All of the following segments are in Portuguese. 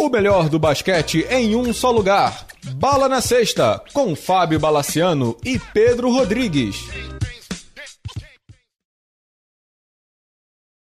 O melhor do basquete em um só lugar. Bala na Sexta, com Fábio Balaciano e Pedro Rodrigues.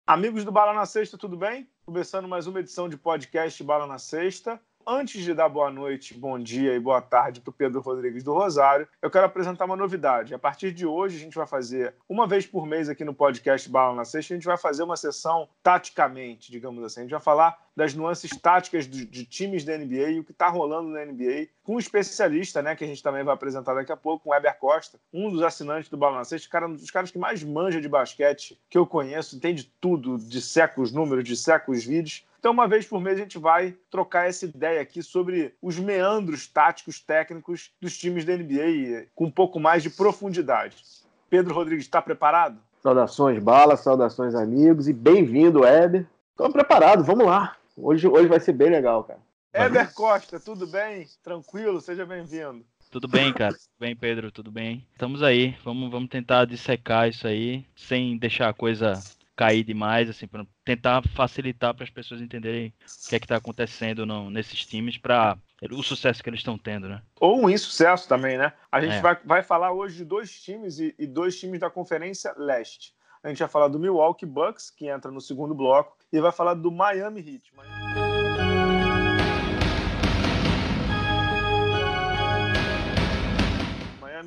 Amigos do Bala na Sexta, tudo bem? Começando mais uma edição de podcast Bala na Sexta antes de dar boa noite, bom dia e boa tarde para o Pedro Rodrigues do Rosário, eu quero apresentar uma novidade. A partir de hoje, a gente vai fazer, uma vez por mês aqui no podcast Bala na Sexta, a gente vai fazer uma sessão taticamente, digamos assim. A gente vai falar das nuances táticas de, de times da NBA e o que está rolando na NBA, com um especialista, né, que a gente também vai apresentar daqui a pouco, com o Weber Costa, um dos assinantes do Bala na Sexta, cara, um dos caras que mais manja de basquete que eu conheço, entende tudo, de secos números, de secos vídeos. Então, uma vez por mês, a gente vai trocar essa ideia aqui sobre os meandros táticos técnicos dos times da NBA, com um pouco mais de profundidade. Pedro Rodrigues, está preparado? Saudações, Bala, saudações, amigos, e bem-vindo, Éder. Estou preparado, vamos lá. Hoje, hoje vai ser bem legal, cara. Éder Costa, tudo bem? Tranquilo? Seja bem-vindo. Tudo bem, cara? Tudo bem, Pedro? Tudo bem? Estamos aí. Vamos, vamos tentar dissecar isso aí, sem deixar a coisa cair demais, assim, para tentar facilitar para as pessoas entenderem o que é que está acontecendo no, nesses times para o sucesso que eles estão tendo, né? Ou um insucesso também, né? A gente é. vai, vai falar hoje de dois times e, e dois times da Conferência Leste. A gente vai falar do Milwaukee Bucks, que entra no segundo bloco, e vai falar do Miami Heat. Miami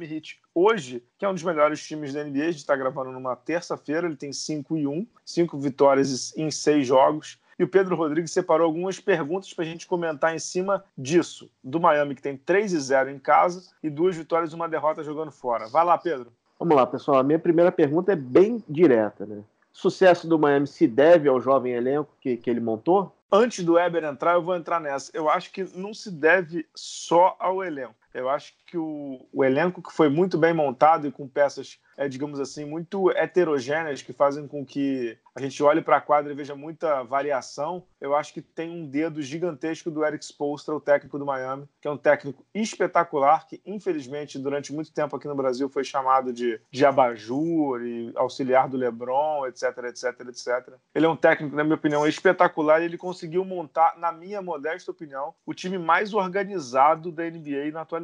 Heat hoje, que é um dos melhores times da NBA, a gente está gravando numa terça-feira, ele tem 5 e 1, 5 vitórias em 6 jogos. E o Pedro Rodrigues separou algumas perguntas para a gente comentar em cima disso. Do Miami, que tem 3 e 0 em casa e duas vitórias e uma derrota jogando fora. Vai lá, Pedro. Vamos lá, pessoal. A minha primeira pergunta é bem direta. Né? O sucesso do Miami se deve ao jovem elenco que, que ele montou? Antes do Weber entrar, eu vou entrar nessa. Eu acho que não se deve só ao elenco. Eu acho que o, o elenco que foi muito bem montado e com peças é, digamos assim, muito heterogêneas que fazem com que a gente olhe para a quadra e veja muita variação. Eu acho que tem um dedo gigantesco do Eric Spoelstra, o técnico do Miami, que é um técnico espetacular, que infelizmente durante muito tempo aqui no Brasil foi chamado de, de abajur e auxiliar do LeBron, etc, etc, etc. Ele é um técnico, na minha opinião, espetacular e ele conseguiu montar, na minha modesta opinião, o time mais organizado da NBA na atualidade.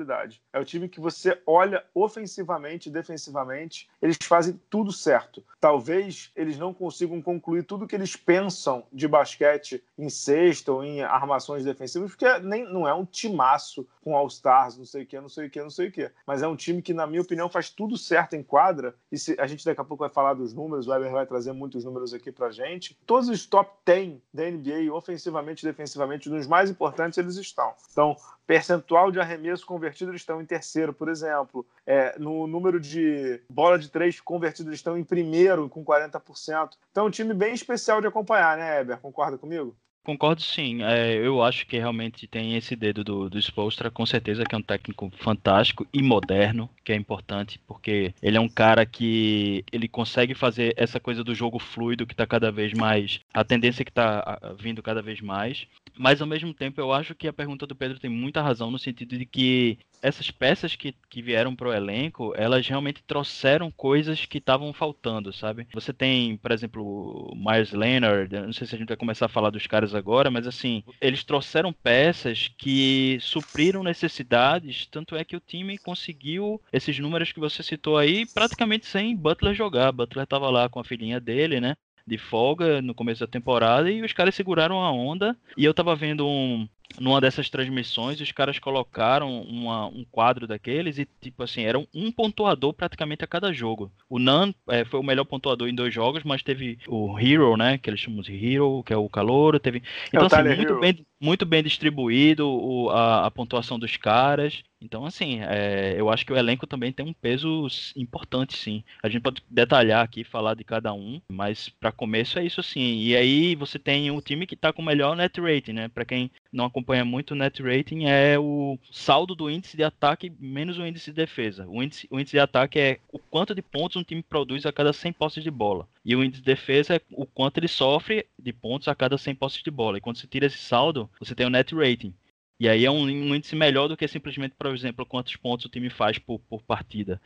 É o time que você olha ofensivamente e defensivamente eles fazem tudo certo. Talvez eles não consigam concluir tudo que eles pensam de basquete em sexta ou em armações defensivas, porque nem, não é um timaço com All-Stars, não sei o que, não sei o que, não sei o que. Mas é um time que, na minha opinião, faz tudo certo em quadra. E se, a gente daqui a pouco vai falar dos números, o Weber vai trazer muitos números aqui pra gente. Todos os top 10 da NBA, ofensivamente e defensivamente, nos mais importantes, eles estão. Então, percentual de arremesso convertido, eles estão em terceiro, por exemplo. É, no número de bola de três convertidos, eles estão em primeiro, com 40%. Então, um time bem especial de acompanhar, né, Eber? Concorda comigo? Concordo sim. É, eu acho que realmente tem esse dedo do, do Spolstra, com certeza que é um técnico fantástico e moderno, que é importante, porque ele é um cara que ele consegue fazer essa coisa do jogo fluido que está cada vez mais. A tendência que está vindo cada vez mais. Mas ao mesmo tempo eu acho que a pergunta do Pedro tem muita razão no sentido de que essas peças que, que vieram pro elenco, elas realmente trouxeram coisas que estavam faltando, sabe? Você tem, por exemplo, Myers Leonard, não sei se a gente vai começar a falar dos caras agora, mas assim, eles trouxeram peças que supriram necessidades, tanto é que o time conseguiu esses números que você citou aí praticamente sem Butler jogar. Butler tava lá com a filhinha dele, né? de folga no começo da temporada e os caras seguraram a onda. E eu tava vendo um, numa dessas transmissões, os caras colocaram uma, um quadro daqueles e, tipo assim, era um pontuador praticamente a cada jogo. O Nan é, foi o melhor pontuador em dois jogos, mas teve o Hero, né? Que eles chamam de Hero, que é o Calouro. Teve... Então, é assim, muito bem, muito bem distribuído o, a, a pontuação dos caras. Então, assim, é, eu acho que o elenco também tem um peso importante, sim. A gente pode detalhar aqui, falar de cada um, mas para começo é isso sim. E aí você tem um time que tá com o melhor net rating, né? Para quem não acompanha muito o net rating, é o saldo do índice de ataque menos o índice de defesa. O índice, o índice de ataque é o quanto de pontos um time produz a cada 100 posses de bola. E o índice de defesa é o quanto ele sofre de pontos a cada 100 posses de bola. E quando você tira esse saldo, você tem o net rating. E aí é um, um, índice melhor do que simplesmente, por exemplo, quantos pontos o time faz por, por partida.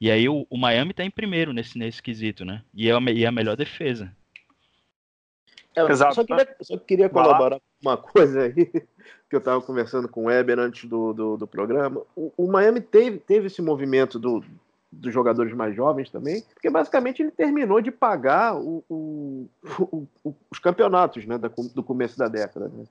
E aí o, o Miami está em primeiro nesse, nesse quesito, né? E é, a, e é a melhor defesa. É, Exato. Só queria, só queria colaborar com uma coisa aí que eu estava conversando com o Weber antes do, do, do programa. O, o, Miami teve, teve esse movimento do, dos jogadores mais jovens também, porque basicamente ele terminou de pagar o, o, o, os campeonatos né, do começo da década. Né?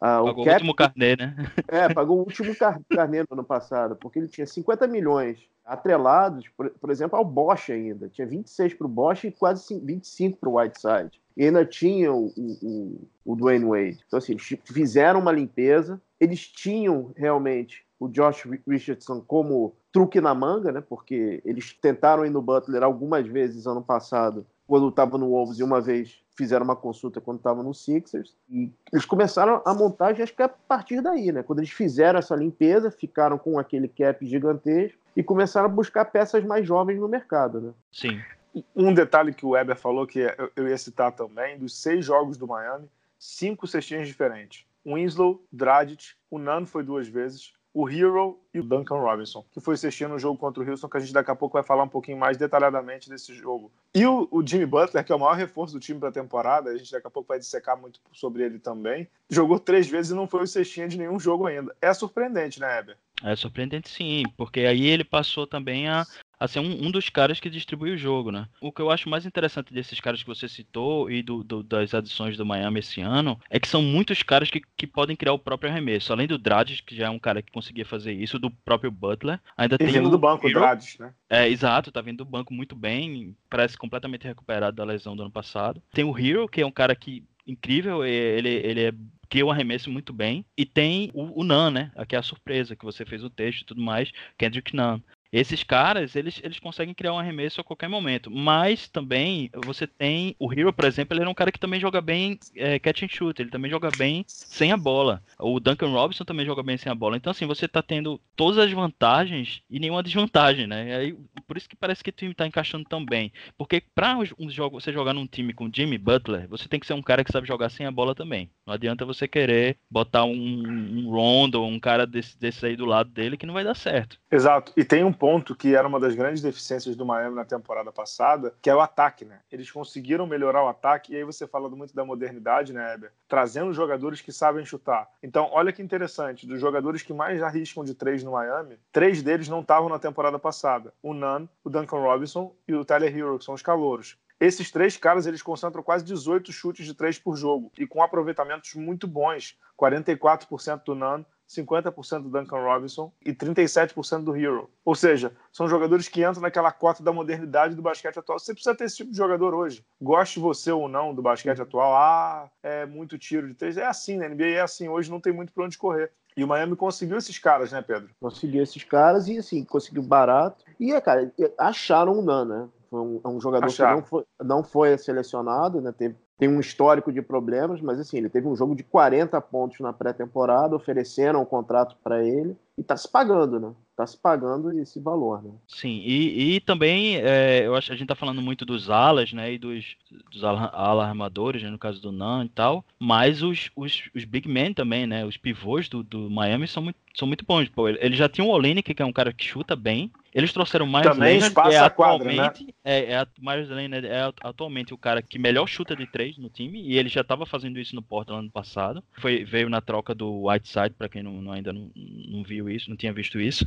Ah, pagou o, cap... o último carnê, né? É, pagou o último car carnê no ano passado, porque ele tinha 50 milhões atrelados, por, por exemplo, ao Bosch ainda. Tinha 26 para o Bosch e quase 25 para o Whiteside. E ainda tinha o, o, o Dwayne Wade. Então, assim, eles fizeram uma limpeza. Eles tinham realmente o Josh Richardson como truque na manga, né? Porque eles tentaram ir no Butler algumas vezes ano passado, quando estava no Wolves, e uma vez fizeram uma consulta quando estava no Sixers. E eles começaram a montagem, acho que é a partir daí, né? Quando eles fizeram essa limpeza, ficaram com aquele cap gigantesco e começaram a buscar peças mais jovens no mercado, né? Sim. Um detalhe que o Weber falou, que eu ia citar também, dos seis jogos do Miami, cinco cestinhas diferentes. Winslow, Dragic, o Nan foi duas vezes, o Hero e o Duncan Robinson, que foi assistindo no jogo contra o Houston, que a gente daqui a pouco vai falar um pouquinho mais detalhadamente desse jogo. E o, o Jimmy Butler, que é o maior reforço do time para a temporada, a gente daqui a pouco vai dissecar muito sobre ele também, jogou três vezes e não foi o cestinha de nenhum jogo ainda. É surpreendente, né, Heber? É surpreendente sim, porque aí ele passou também a, a ser um, um, dos caras que distribui o jogo, né? O que eu acho mais interessante desses caras que você citou e do, do, das adições do Miami esse ano é que são muitos caras que, que podem criar o próprio arremesso. Além do Dragic, que já é um cara que conseguia fazer isso, do próprio Butler, ainda e tem vindo do banco Hero. o Dragic, né? É, exato, tá vindo do banco muito bem, parece completamente recuperado da lesão do ano passado. Tem o Hero, que é um cara que incrível, ele, ele é cria o arremesso muito bem. E tem o, o Nan, né? Aqui é a surpresa, que você fez o texto e tudo mais, Kendrick Nan. Esses caras, eles, eles conseguem criar um arremesso a qualquer momento. Mas também você tem. O Hero, por exemplo, ele é um cara que também joga bem é, catch and shoot. Ele também joga bem sem a bola. O Duncan Robinson também joga bem sem a bola. Então, assim, você tá tendo todas as vantagens e nenhuma desvantagem, né? Aí, por isso que parece que o time tá encaixando tão bem. Porque pra um jogo, você jogar num time com Jimmy Butler, você tem que ser um cara que sabe jogar sem a bola também. Não adianta você querer botar um, um Rondo, um cara desse, desse aí do lado dele que não vai dar certo. Exato. E tem um ponto que era uma das grandes deficiências do Miami na temporada passada, que é o ataque, né? Eles conseguiram melhorar o ataque, e aí você fala muito da modernidade, né, Eber? Trazendo jogadores que sabem chutar. Então, olha que interessante, dos jogadores que mais arriscam de três no Miami, três deles não estavam na temporada passada. O Nunn, o Duncan Robinson e o Tyler Hero, que são os calouros. Esses três caras eles concentram quase 18 chutes de três por jogo e com aproveitamentos muito bons, 44% do Nunn, 50% do Duncan Robinson e 37% do Hero. Ou seja, são jogadores que entram naquela cota da modernidade do basquete atual. Você precisa ter esse tipo de jogador hoje. Goste você ou não do basquete atual, ah, é muito tiro de três. É assim, né? NBA é assim. Hoje não tem muito para onde correr. E o Miami conseguiu esses caras, né, Pedro? Conseguiu esses caras e, assim, conseguiu barato. E, cara, acharam o Nan, né? Foi um, é um jogador Acharam. que não foi, não foi selecionado, né? Teve tem um histórico de problemas, mas assim, ele teve um jogo de 40 pontos na pré-temporada, ofereceram um contrato para ele e está se pagando, né? Está se pagando esse valor, né? Sim, e, e também é, eu acho que a gente está falando muito dos alas, né? E dos, dos alarmadores, né, no caso do Nan e tal, mas os, os, os big men também, né? Os pivôs do, do Miami são muito, são muito bons. Pô, ele já tinha o Olenek, que é um cara que chuta bem, eles trouxeram mais Também Leonard, é atualmente, quadra, né? é, é, Myers Leonard é atualmente o cara que melhor chuta de três no time, e ele já estava fazendo isso no Portland ano passado. Foi, veio na troca do Whiteside, para quem não, não, ainda não, não viu isso, não tinha visto isso.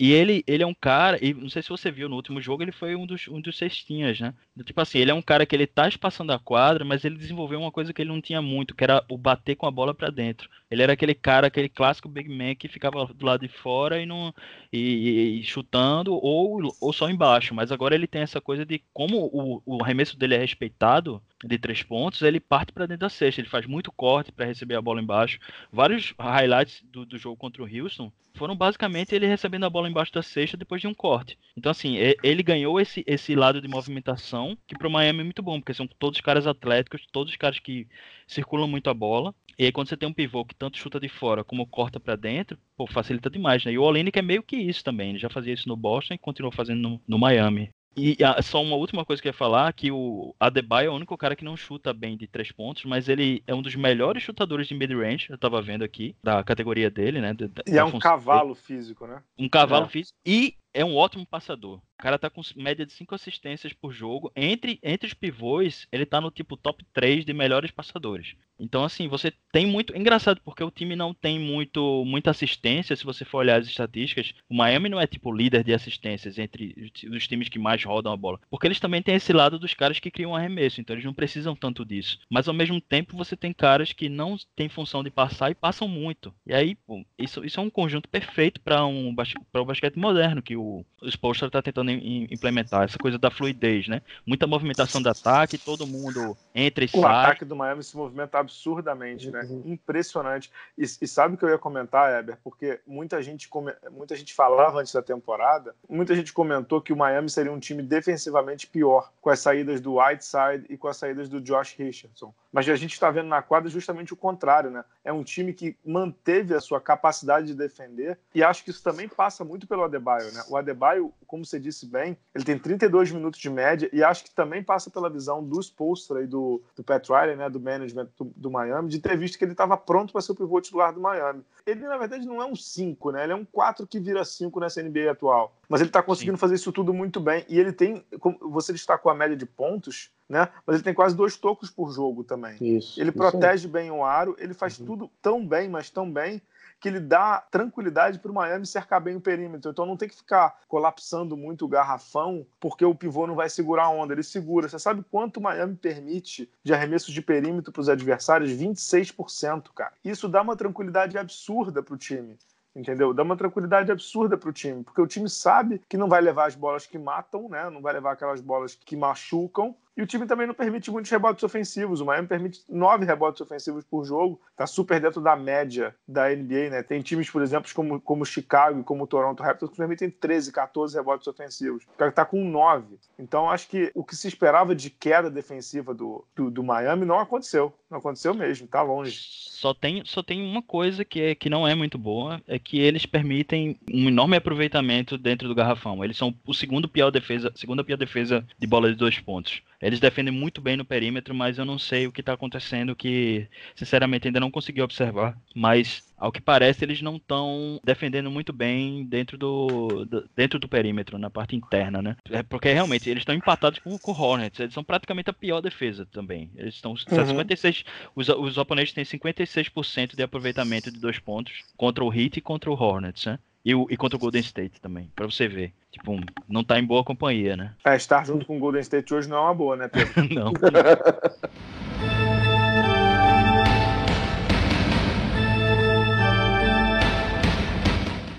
E ele, ele é um cara, e não sei se você viu no último jogo, ele foi um dos, um dos cestinhas, né? Tipo assim, ele é um cara que ele tá espaçando a quadra, mas ele desenvolveu uma coisa que ele não tinha muito, que era o bater com a bola para dentro. Ele era aquele cara, aquele clássico big man que ficava do lado de fora e, não, e, e chutando ou, ou só embaixo. Mas agora ele tem essa coisa de como o, o arremesso dele é respeitado de três pontos, ele parte para dentro da cesta. Ele faz muito corte para receber a bola embaixo. Vários highlights do, do jogo contra o Houston foram basicamente ele recebendo a bola embaixo da cesta depois de um corte. Então, assim, ele ganhou esse, esse lado de movimentação, que para o Miami é muito bom, porque são todos caras atléticos, todos caras que circulam muito a bola. E aí, quando você tem um pivô que tanto chuta de fora como corta para dentro, pô, facilita demais, né? E o Olenek é meio que isso também. Ele já fazia isso no Boston e continuou fazendo no, no Miami. E ah, só uma última coisa que eu ia falar, que o Adebayo é o único cara que não chuta bem de três pontos, mas ele é um dos melhores chutadores de mid-range, eu tava vendo aqui, da categoria dele, né? Da, e é um cavalo dele. físico, né? Um cavalo é. físico. E é um ótimo passador. O cara tá com média de 5 assistências por jogo. Entre, entre os pivôs, ele tá no tipo top 3 de melhores passadores. Então, assim, você tem muito. Engraçado, porque o time não tem muito muita assistência, se você for olhar as estatísticas. O Miami não é tipo líder de assistências entre os times que mais rodam a bola. Porque eles também têm esse lado dos caras que criam arremesso, então eles não precisam tanto disso. Mas ao mesmo tempo, você tem caras que não têm função de passar e passam muito. E aí, pô, isso, isso é um conjunto perfeito para um, o basquete moderno que o, o Spolstra tá tentando implementar essa coisa da fluidez, né? Muita movimentação de ataque, todo mundo entra e o sai. O ataque do Miami se movimenta absurdamente, né? Uhum. Impressionante. E, e, sabe o que eu ia comentar, Eber? Porque muita gente, come... muita gente falava antes da temporada, muita gente comentou que o Miami seria um time defensivamente pior, com as saídas do Whiteside e com as saídas do Josh Richardson. Mas a gente está vendo na quadra justamente o contrário, né? É um time que manteve a sua capacidade de defender e acho que isso também passa muito pelo Adebayo, né? O Adebayo, como você disse bem, ele tem 32 minutos de média e acho que também passa pela visão do Spolstra e do, do Pat Riley, né? Do management do, do Miami, de ter visto que ele estava pronto para ser o pivô titular do Miami. Ele, na verdade, não é um 5, né? Ele é um 4 que vira 5 nessa NBA atual. Mas ele está conseguindo Sim. fazer isso tudo muito bem. E ele tem, como você destacou a média de pontos, né? Mas ele tem quase dois tocos por jogo também. Isso, ele isso protege aí. bem o aro, ele faz uhum. tudo tão bem, mas tão bem que ele dá tranquilidade para o Miami cercar bem o perímetro. Então não tem que ficar colapsando muito o garrafão, porque o pivô não vai segurar a onda. Ele segura. Você sabe quanto o Miami permite de arremesso de perímetro para os adversários? 26%, cara. Isso dá uma tranquilidade absurda para o time entendeu? Dá uma tranquilidade absurda para o time, porque o time sabe que não vai levar as bolas que matam, né? Não vai levar aquelas bolas que machucam, e o time também não permite muitos rebotes ofensivos. O Miami permite nove rebotes ofensivos por jogo. Está super dentro da média da NBA, né? Tem times, por exemplo, como, como Chicago e como Toronto Raptors que permitem 13, 14 rebotes ofensivos. O cara está com nove. Então, acho que o que se esperava de queda defensiva do, do, do Miami não aconteceu. Não aconteceu mesmo, está longe. Só tem, só tem uma coisa que, é, que não é muito boa, é que eles permitem um enorme aproveitamento dentro do garrafão. Eles são o segundo pior defesa, segunda pior defesa de bola de dois pontos. Eles defendem muito bem no perímetro, mas eu não sei o que está acontecendo, que sinceramente ainda não consegui observar. Mas ao que parece eles não estão defendendo muito bem dentro do, do, dentro do perímetro, na parte interna, né? É porque realmente eles estão empatados com, com o Hornets. Eles são praticamente a pior defesa também. Eles estão uhum. 56, os, os oponentes têm 56% de aproveitamento de dois pontos contra o Heat e contra o Hornets, né? E, e contra o Golden State também, para você ver. Tipo, não tá em boa companhia, né? É, estar junto com o Golden State hoje não é uma boa, né, Pedro? não.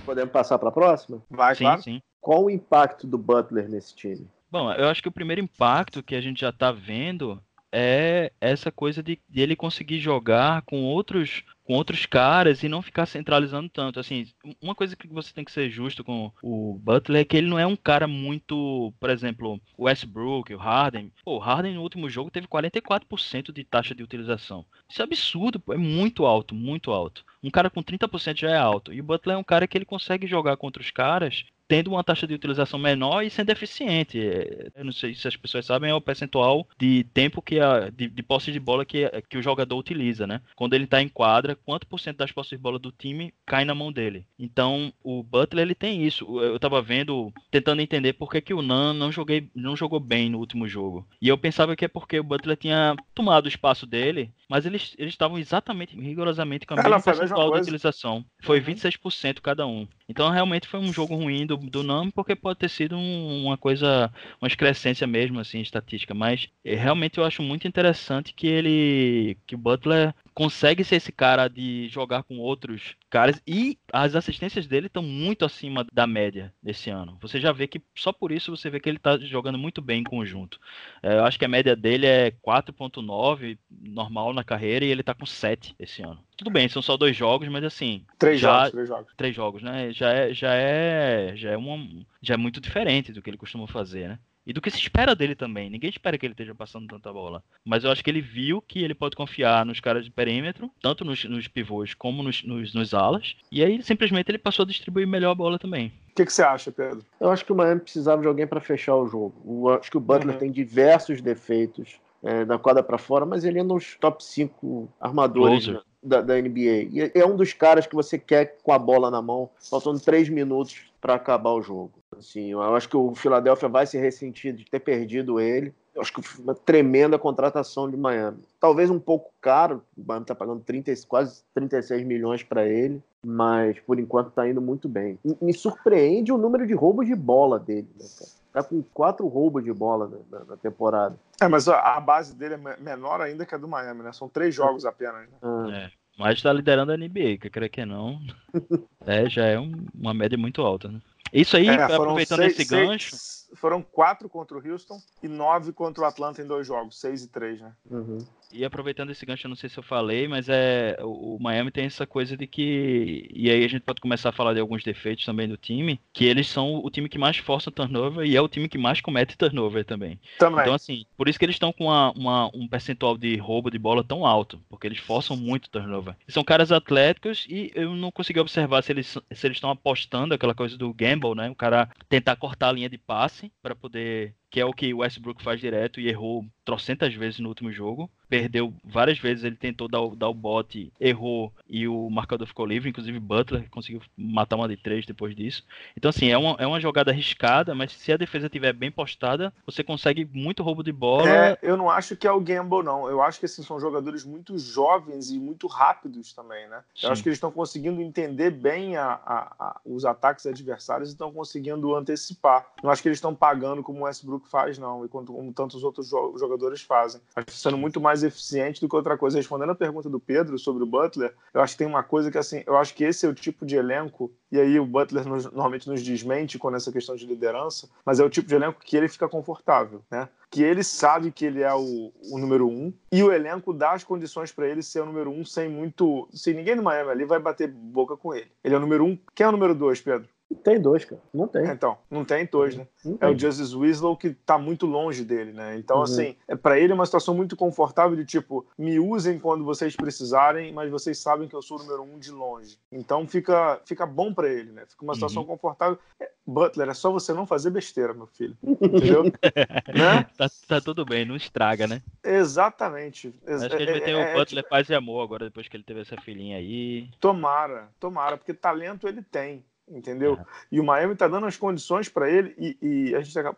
Podemos passar para a próxima? Vai, sim, claro. sim. Qual o impacto do Butler nesse time? Bom, eu acho que o primeiro impacto que a gente já tá vendo é essa coisa de, de, ele conseguir jogar com outros com outros caras e não ficar centralizando tanto. Assim, uma coisa que você tem que ser justo com o Butler é que ele não é um cara muito, por exemplo, o Westbrook, o Harden. Pô, o Harden no último jogo teve 44% de taxa de utilização. Isso é absurdo, pô, é muito alto, muito alto. Um cara com 30% já é alto. E o Butler é um cara que ele consegue jogar contra os caras tendo uma taxa de utilização menor e sendo eficiente. É, eu não sei se as pessoas sabem, é o percentual de tempo que a, de, de posse de bola que, que o jogador utiliza, né? Quando ele está em quadra, quanto por cento das posses de bola do time cai na mão dele. Então, o Butler ele tem isso. Eu estava vendo, tentando entender por que, que o Nan não, joguei, não jogou bem no último jogo. E eu pensava que é porque o Butler tinha tomado o espaço dele, mas eles estavam exatamente, rigorosamente com a mesma percentual de utilização. Foi 26% uhum. cada um. Então realmente foi um jogo ruim do, do Nam, porque pode ter sido um, uma coisa, uma excrescência mesmo, assim, estatística. Mas é, realmente eu acho muito interessante que ele, que Butler consegue ser esse cara de jogar com outros caras e as assistências dele estão muito acima da média desse ano. Você já vê que só por isso você vê que ele está jogando muito bem em conjunto. É, eu acho que a média dele é 4.9 normal na carreira e ele está com 7 esse ano. Tudo bem, são só dois jogos, mas assim. Três já, jogos, três jogos. Três jogos, né? Já é, já é, já é uma, já é muito diferente do que ele costuma fazer, né? E do que se espera dele também. Ninguém espera que ele esteja passando tanta bola. Mas eu acho que ele viu que ele pode confiar nos caras de perímetro, tanto nos, nos pivôs como nos, nos, nos alas. E aí, simplesmente, ele passou a distribuir melhor a bola também. O que, que, você acha, Pedro? Eu acho que o Miami precisava de alguém para fechar o jogo. Eu acho que o Butler uhum. tem diversos defeitos é, da quadra para fora, mas ele é nos top 5 armadores da, da, NBA. E é um dos caras que você quer com a bola na mão, faltando 3 minutos para acabar o jogo. Assim, eu acho que o Philadelphia vai se ressentir de ter perdido ele. Eu acho que foi uma tremenda contratação de Miami. Talvez um pouco caro, o Miami está pagando 30, quase 36 milhões para ele, mas por enquanto está indo muito bem. Me surpreende o número de roubos de bola dele, né, cara? Tá com quatro roubos de bola na, na, temporada. É, mas a base dele é menor ainda que a do Miami, né? São três jogos apenas. Né? Ah. É, mas tá liderando a NBA, que creio que não. é, já é um, uma média muito alta, né? Isso aí, é, aproveitando seis, esse gancho. Seis, foram quatro contra o Houston e nove contra o Atlanta em dois jogos, seis e três, né? Uhum. E aproveitando esse gancho, eu não sei se eu falei, mas é o Miami tem essa coisa de que e aí a gente pode começar a falar de alguns defeitos também do time, que eles são o time que mais força turnover e é o time que mais comete turnover também. também. Então assim, por isso que eles estão com uma, uma, um percentual de roubo de bola tão alto, porque eles forçam muito turnover. E são caras atléticos e eu não consegui observar se eles se eles estão apostando aquela coisa do gamble, né? O cara tentar cortar a linha de passe para poder que é o que o Westbrook faz direto e errou trocentas vezes no último jogo. Perdeu várias vezes, ele tentou dar o, dar o bote, errou e o marcador ficou livre. Inclusive, Butler conseguiu matar uma de três depois disso. Então, assim, é uma, é uma jogada arriscada, mas se a defesa estiver bem postada, você consegue muito roubo de bola. É, eu não acho que é o gamble, não. Eu acho que assim, são jogadores muito jovens e muito rápidos também, né? Sim. Eu acho que eles estão conseguindo entender bem a, a, a, os ataques adversários e estão conseguindo antecipar. Não acho que eles estão pagando como o Westbrook faz, não, e como, como tantos outros jogadores fazem. Acho que sendo muito mais eficiente do que outra coisa. Respondendo a pergunta do Pedro sobre o Butler, eu acho que tem uma coisa que, assim, eu acho que esse é o tipo de elenco, e aí o Butler nos, normalmente nos desmente com essa questão de liderança, mas é o tipo de elenco que ele fica confortável, né? Que ele sabe que ele é o, o número um, e o elenco dá as condições para ele ser o número um sem muito. Sem ninguém no Miami ali vai bater boca com ele. Ele é o número um. Quem é o número dois, Pedro? Tem dois, cara. Não tem. Então, não tem dois, né? É o Justice Winslow que tá muito longe dele, né? Então, uhum. assim, é, para ele é uma situação muito confortável de tipo, me usem quando vocês precisarem, mas vocês sabem que eu sou o número um de longe. Então fica, fica bom para ele, né? Fica uma situação uhum. confortável. É, Butler, é só você não fazer besteira, meu filho. Entendeu? né? Tá, tá, tudo bem, não estraga, né? Exatamente. Acho que a gente vai ter o é, Butler é, paz e amor agora, depois que ele teve essa filhinha aí. Tomara, tomara, porque talento ele tem entendeu? É. E o Miami está dando as condições para ele, e, e, a gente tá,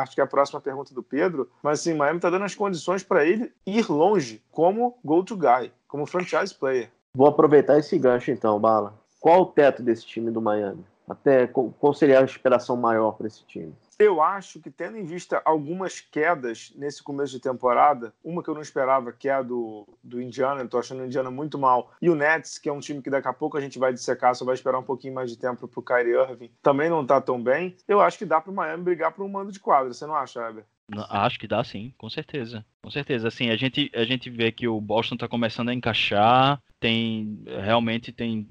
acho que é a próxima pergunta do Pedro, mas assim, o Miami está dando as condições para ele ir longe como go-to guy, como franchise player. Vou aproveitar esse gancho então, Bala. Qual o teto desse time do Miami? Até qual seria a inspiração maior para esse time? Eu acho que, tendo em vista algumas quedas nesse começo de temporada, uma que eu não esperava, que é a do, do Indiana, eu tô achando o Indiana muito mal, e o Nets, que é um time que daqui a pouco a gente vai dissecar, só vai esperar um pouquinho mais de tempo pro Kyrie Irving, também não tá tão bem. Eu acho que dá pro Miami brigar por um mando de quadra, você não acha, Heber? Acho que dá sim, com certeza. Com certeza. Assim, a gente, a gente vê que o Boston tá começando a encaixar, tem realmente tem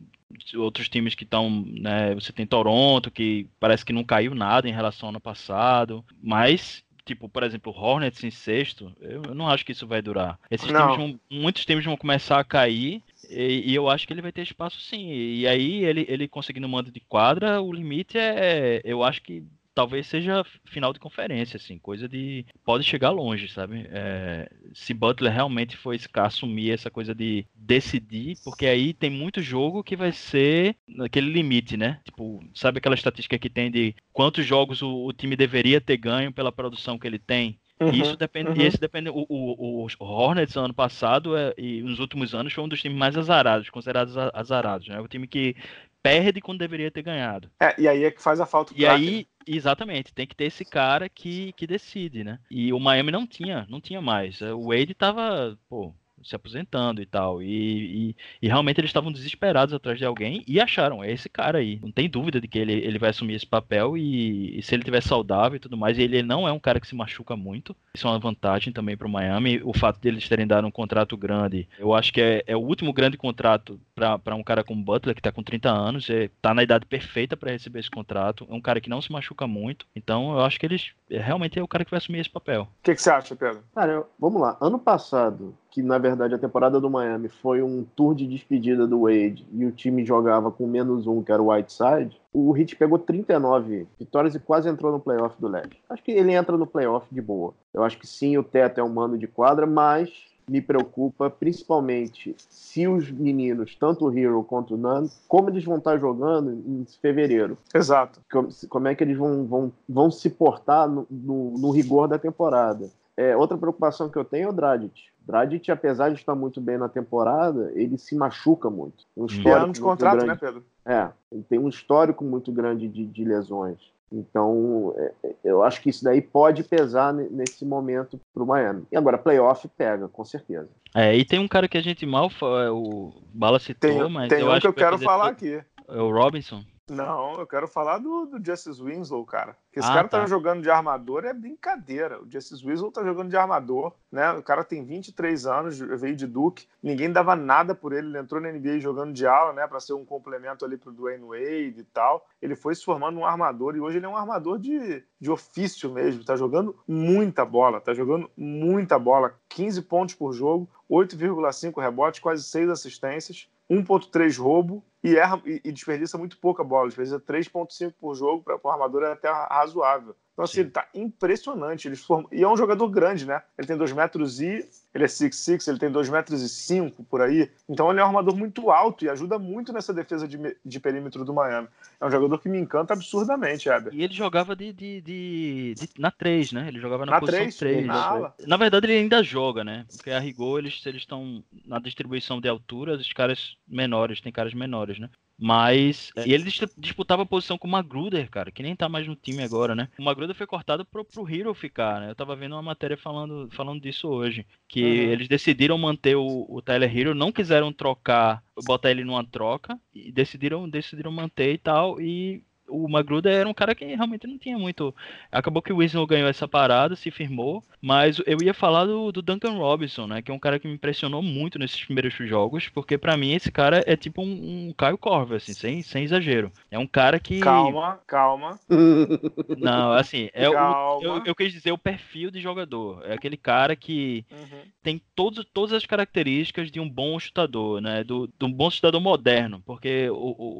outros times que estão, né, você tem Toronto, que parece que não caiu nada em relação ao ano passado, mas tipo, por exemplo, o Hornets em sexto, eu, eu não acho que isso vai durar. Esses times vão, muitos times vão começar a cair e, e, eu acho que ele vai ter espaço sim. E aí ele, ele conseguindo mando de quadra, o limite é, eu acho que talvez seja final de conferência, assim, coisa de. Pode chegar longe, sabe? É, se Butler realmente for assumir essa coisa de decidir, porque aí tem muito jogo que vai ser naquele limite, né? Tipo, sabe aquela estatística que tem de quantos jogos o, o time deveria ter ganho pela produção que ele tem? Uhum, isso depende, uhum. esse depende. O, o, o Hornets ano passado é, e nos últimos anos foi um dos times mais azarados, considerados azarados, né? O time que perde quando deveria ter ganhado. É, e aí é que faz a falta. E aí, né? Exatamente, tem que ter esse cara que, que decide, né? E o Miami não tinha, não tinha mais. O Wade tava, pô, se aposentando e tal. E, e, e realmente eles estavam desesperados atrás de alguém e acharam, é esse cara aí. Não tem dúvida de que ele, ele vai assumir esse papel e, e se ele tiver saudável e tudo mais, ele, não é um cara que se machuca muito. Isso é uma vantagem também para o Miami. O fato deles terem dado um contrato grande, eu acho que é, é o último grande contrato para um cara como Butler, que está com 30 anos, é, tá na idade perfeita para receber esse contrato. É um cara que não se machuca muito. Então eu acho que eles é, realmente é o cara que vai assumir esse papel. O que, que você acha, Pedro? Cara, eu, vamos lá. Ano passado, que na verdade a temporada do Miami foi um tour de despedida do Wade e o time jogava com menos um, que era o Whiteside, o Heat pegou 39 vitórias e quase entrou no playoff do leste. Acho que ele entra no playoff de boa. Eu acho que sim, o teto é um mano de quadra, mas me preocupa principalmente se os meninos, tanto o Hero quanto o Nan, como eles vão estar jogando em fevereiro. Exato. Como, como é que eles vão, vão, vão se portar no, no, no rigor da temporada. É, outra preocupação que eu tenho é o Dragic. Dragic, apesar de estar muito bem na temporada, ele se machuca muito. Um ano de contrato, grande. né, Pedro? É, ele tem um histórico muito grande de, de lesões. Então, é, é, eu acho que isso daí pode pesar nesse momento para o Miami. E agora, playoff pega, com certeza. É, e tem um cara que a gente mal fala, o Bala citou, tem, mas tem eu um acho que eu quero falar aqui. É o Robinson. Não, eu quero falar do, do Justice Winslow, cara. Esse Ah, cara tá. tá. jogando de armador é brincadeira. O Justice Winslow tá jogando de armador, né? O cara tem 23 anos, veio de Duke, ninguém dava nada por ele. Ele entrou na NBA jogando de ala, né? Pra ser um complemento ali pro Dwayne Wade e tal. Ele foi se formando um armador e hoje ele é um armador de, de ofício mesmo. Tá jogando muita bola, tá jogando muita bola. 15 pontos por jogo, 8,5 rebotes, quase 6 assistências. 1.3 roubo e erra e, e desperdiça muito pouca bola, desperdiça 3.5 por jogo para o armador é até razoável. Então, assim, Sim. ele tá impressionante. Ele form... E é um jogador grande, né? Ele tem 2 metros e. Ele é 6'6, ele tem 2 metros e 5 por aí. Então ele é um armador muito alto e ajuda muito nessa defesa de, de perímetro do Miami. É um jogador que me encanta absurdamente, Heber. E ele jogava de, de, de- de- na 3, né? Ele jogava na, Na posição 3, 3. na. Na verdade, ele ainda joga, né? Porque a rigor, eles eles estão na distribuição de altura, os caras menores, tem caras menores, né? Mas. E ele dis- disputava a posição com o Magruder, cara, que nem tá mais no time agora, né? O Magruder foi cortado pro, pro Hero ficar, né? Eu tava vendo uma matéria falando, falando disso hoje. Que Uhum. eles decidiram manter o, o Tyler Hero, não quiseram trocar, botar ele numa troca, e decidiram, decidiram manter e tal. E o Magruder era um cara que realmente não tinha muito. Acabou que o Winslow ganhou essa parada, se firmou, mas eu ia falar do, do Duncan Robinson, né? Que é um cara que me impressionou muito nesses primeiros jogos, porque pra mim esse cara é tipo um, um Caio Corver, assim, sem, sem exagero. É um cara que. Calma, calma, Não, assim, é o. calma. Eu, eu quis dizer o perfil de jogador. É aquele cara que Uhum. tem todos, todas as características de um bom chutador, né? Do, de um bom chutador moderno. Porque o,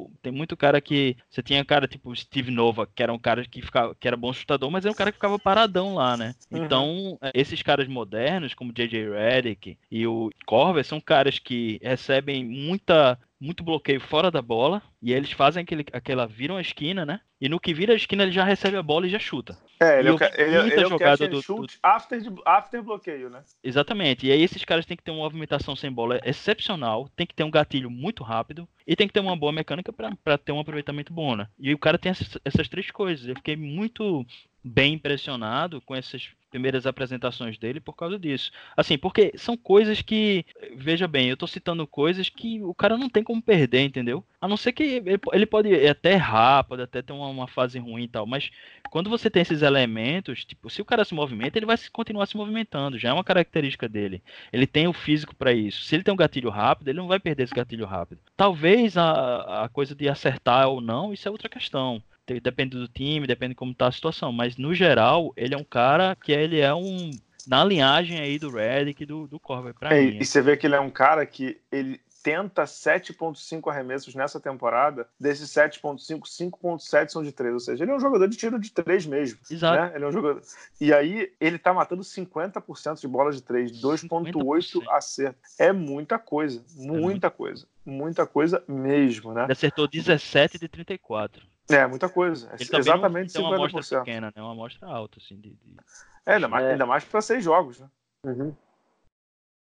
o- tem muito cara que. Você tinha cara tipo Steve Nova, que era um cara que, ficava, que era bom chutador, mas era um cara que ficava paradão lá, né? Uhum. Então, é, esses caras modernos, como J.J. Redick e o Corver, são caras que recebem muita. Muito bloqueio fora da bola, e eles fazem aquele, aquela. viram a esquina, né? E no que vira a esquina, ele já recebe a bola e já chuta. É, ele é o, ele, é- ele é o jogada do- shoot after, de- after bloqueio, né? Exatamente. E aí esses caras têm que ter uma movimentação sem bola excepcional, tem que ter um gatilho muito rápido e tem que ter uma boa mecânica para ter um aproveitamento bom, né? E o cara tem essas, essas três coisas. Eu fiquei muito bem impressionado com essas primeiras apresentações dele por causa disso. Assim, porque são coisas que, veja bem, eu tô citando coisas que o cara não tem como perder, entendeu? A não ser que ele, pode até errar, pode até ter uma, uma fase ruim e tal, mas quando você tem esses elementos, tipo, se o cara se movimenta, ele vai continuar se movimentando, já é uma característica dele. Ele tem o físico para isso. Se ele tem um gatilho rápido, ele não vai perder esse gatilho rápido. Talvez a, a coisa de acertar ou não, isso é outra questão. Depende do time, depende de como tá a situação. Mas no geral, ele é um cara que ele é um. Na linhagem aí do Redick e do, do Corver, pra É, mim. e você vê que ele é um cara que ele tenta 7.5 arremessos nessa temporada. Desses 7.5, 5.7 são de 3. Ou seja, ele é um jogador de tiro de 3 mesmo. Exato. Né? Ele é um jogador. E aí ele tá matando 50% de bola de 3, 2.8 50%. acerto. É muita coisa, muita coisa. Muita coisa mesmo, né? Ele acertou 17 de 34. É, muita coisa. Ele também Exatamente não tem uma amostra 50%. pequena, né? Uma amostra alta, assim, de- de, É, ainda mais, É. ainda mais para seis jogos, né? Uhum.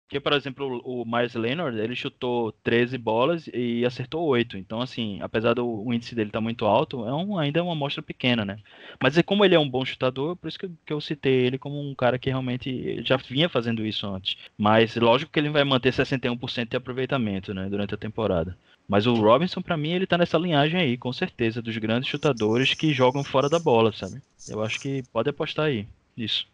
Porque, por exemplo, o Myers Leonard, ele chutou 13 bolas e acertou 8. Então, assim, apesar do o índice dele estar muito alto, é um, ainda é uma amostra pequena, né? Mas é como ele é um bom chutador, por isso que, eu- que eu citei ele como um cara que realmente já vinha fazendo isso antes. Mas lógico que ele vai manter 61% de aproveitamento, né, durante a temporada. Mas o Robinson, pra mim, ele tá nessa linhagem aí, com certeza, dos grandes chutadores que jogam fora da bola, sabe? Eu acho que pode apostar aí. Isso.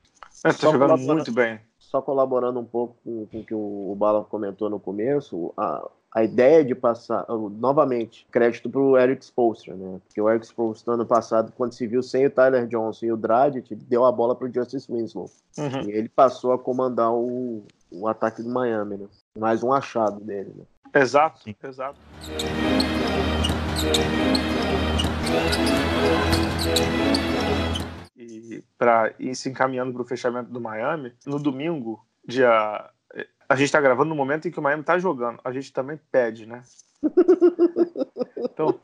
É, tá jogando muito bem. Só colaborando um pouco com, com o que o, Bala comentou no começo, a, a ideia de passar, novamente, crédito para o Eric Spoelstra, né? Porque o Eric Spoelstra, ano passado, quando se viu sem o Tyler Johnson e o Dragic, deu a bola para o Justice Winslow. Uhum. E ele passou a comandar o, o ataque do Miami, né? Mais um achado dele, né? Exato, Sim. exato. E para ir se encaminhando para o fechamento do Miami, no domingo, dia A gente tá gravando no momento em que o Miami tá jogando. A gente também pede, né? Então,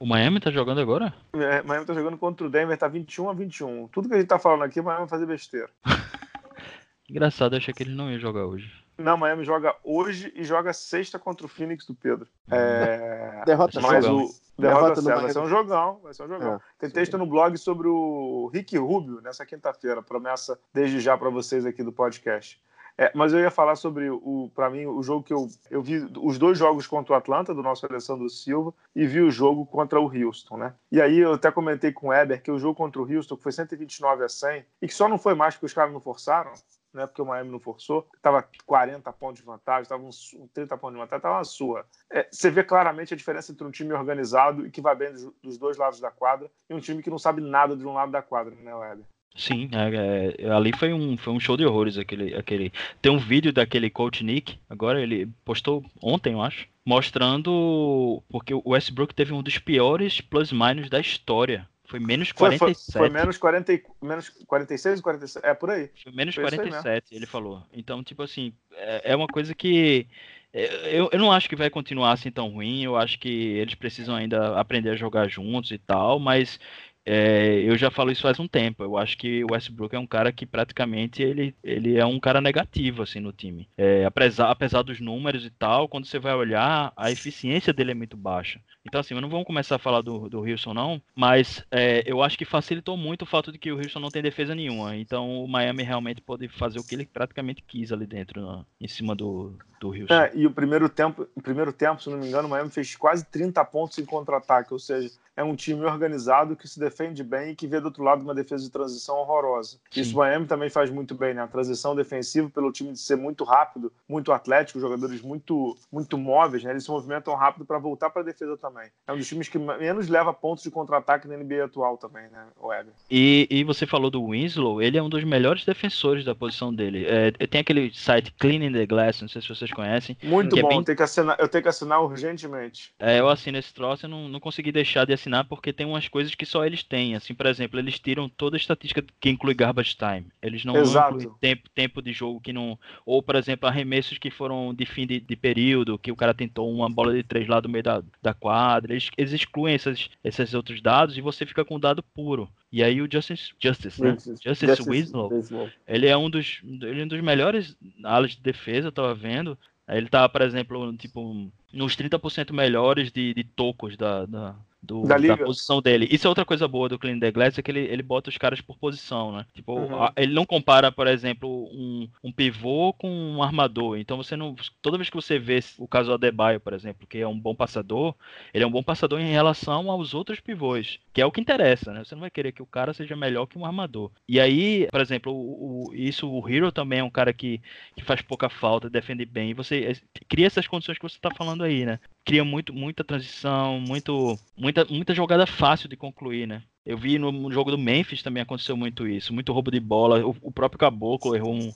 o Miami tá jogando agora? É, Miami tá jogando contra o Denver, tá 21 a 21. Tudo que a gente tá falando aqui, o Miami vai fazer besteira. Engraçado, eu achei que ele não ia jogar hoje. Não, Miami joga hoje e joga sexta contra o Phoenix do Pedro. É... Derrota Mas jogão. o derrota, Derrota do certa. vai ser um jogão, vai ser um jogão. É, Tem sim. texto no blog sobre o Rick Rubio nessa quinta-feira, promessa desde já para vocês aqui do podcast. É, mas eu ia falar sobre o, para mim, o jogo que eu, eu vi os dois jogos contra o Atlanta do nosso Alessandro Silva e vi o jogo contra o Houston, né? E aí eu até comentei com o Eber que o jogo contra o Houston que foi 129 a 100 e que só não foi mais porque os caras não forçaram, né? Porque o Miami não forçou, tava 40 pontos de vantagem, tava uns 30 pontos de vantagem, tava uma sua. É, você vê claramente a diferença entre um time organizado e que vai bem dos, dois lados da quadra e um time que não sabe nada de um lado da quadra, né, Weber? Sim, é, é, ali foi um, foi um show de horrores aquele, aquele. Tem um vídeo daquele coach Nick, agora ele postou ontem, eu acho, mostrando porque o Westbrook teve um dos piores plus-minus da história. Foi menos Foi, 47. foi, foi menos, 40, e- menos 46 ou 47? É por aí. Foi menos Foi isso aí 47, ele falou. Então, tipo assim, é, é uma coisa que. é, Eu, eu não acho que vai continuar assim tão ruim. Eu acho que eles precisam ainda aprender a jogar juntos e tal, mas é, eu já falo isso faz um tempo. Eu acho que o Westbrook é um cara que praticamente ele, ele é um cara negativo assim no time. É, apesar, apesar dos números e tal, quando você vai olhar, a eficiência dele é muito baixa. Então, assim, não vamos começar a falar do, do Wilson, não, mas é, eu acho que facilitou muito o fato de que o Wilson não tem defesa nenhuma. Então, o Miami realmente pode fazer o que ele praticamente quis ali dentro, na- em cima do, do Wilson. É, e o primeiro tempo, primeiro tempo, se não me engano, o Miami fez quase 30 pontos em contra-ataque, ou seja, é um time organizado que se defende bem e que vê do outro lado uma defesa de transição horrorosa. Sim. Isso o Miami também faz muito bem, né? A transição defensiva pelo time de ser muito rápido, muito atlético, jogadores muito muito móveis, né? Eles se movimentam rápido para voltar para a defesa também. É um dos times que menos leva pontos de contra-ataque na NBA atual também, né? O Weber. E, e você falou do Winslow, ele é um dos melhores defensores da posição dele. É, tem aquele site Cleaning the Glass, não sei se vocês conhecem. Muito é bom, bem- tem que assinar, eu tenho que assinar urgentemente. É, eu assino esse troço e não, não consegui deixar de assinar porque tem umas coisas que só eles têm. Assim, por exemplo, eles tiram toda a estatística que inclui garbage time. Eles não, Exato. incluem tempo, tempo de jogo que não. Ou, por exemplo, arremessos que foram de fim de, de período, que o cara tentou uma bola de três lá do meio da, da quadra. Eles, eles excluem esses, esses outros dados e você fica com o dado puro. E aí o Justice, Justice, né? Justice, Winslow, Winslow. ele é um dos, ele é um dos melhores alas de defesa, eu tava vendo. Ele tá, por exemplo, tipo, nos 30% melhores de, de tocos da, da, do- Da da, posição dele. Isso é outra coisa boa do Clean the Glass, é que ele, ele bota os caras por posição, né? Tipo, Uhum. a- ele não compara, por exemplo, um, um pivô com um armador. Então você não. Toda vez que você vê o caso do Adebayo, por exemplo, que é um bom passador, ele é um bom passador em relação aos outros pivôs, que é o que interessa, né? Você não vai querer que o cara seja melhor que um armador. E aí, por exemplo, o, o- isso o Hero também é um cara que, que faz pouca falta, defende bem. E você eh, cria essas condições que você está falando aí, né? Cria muito, muita transição, muito, muita, muita jogada fácil de concluir, né? Eu vi no, jogo do Memphis também aconteceu muito isso, muito roubo de bola. O, o próprio Caboclo errou um,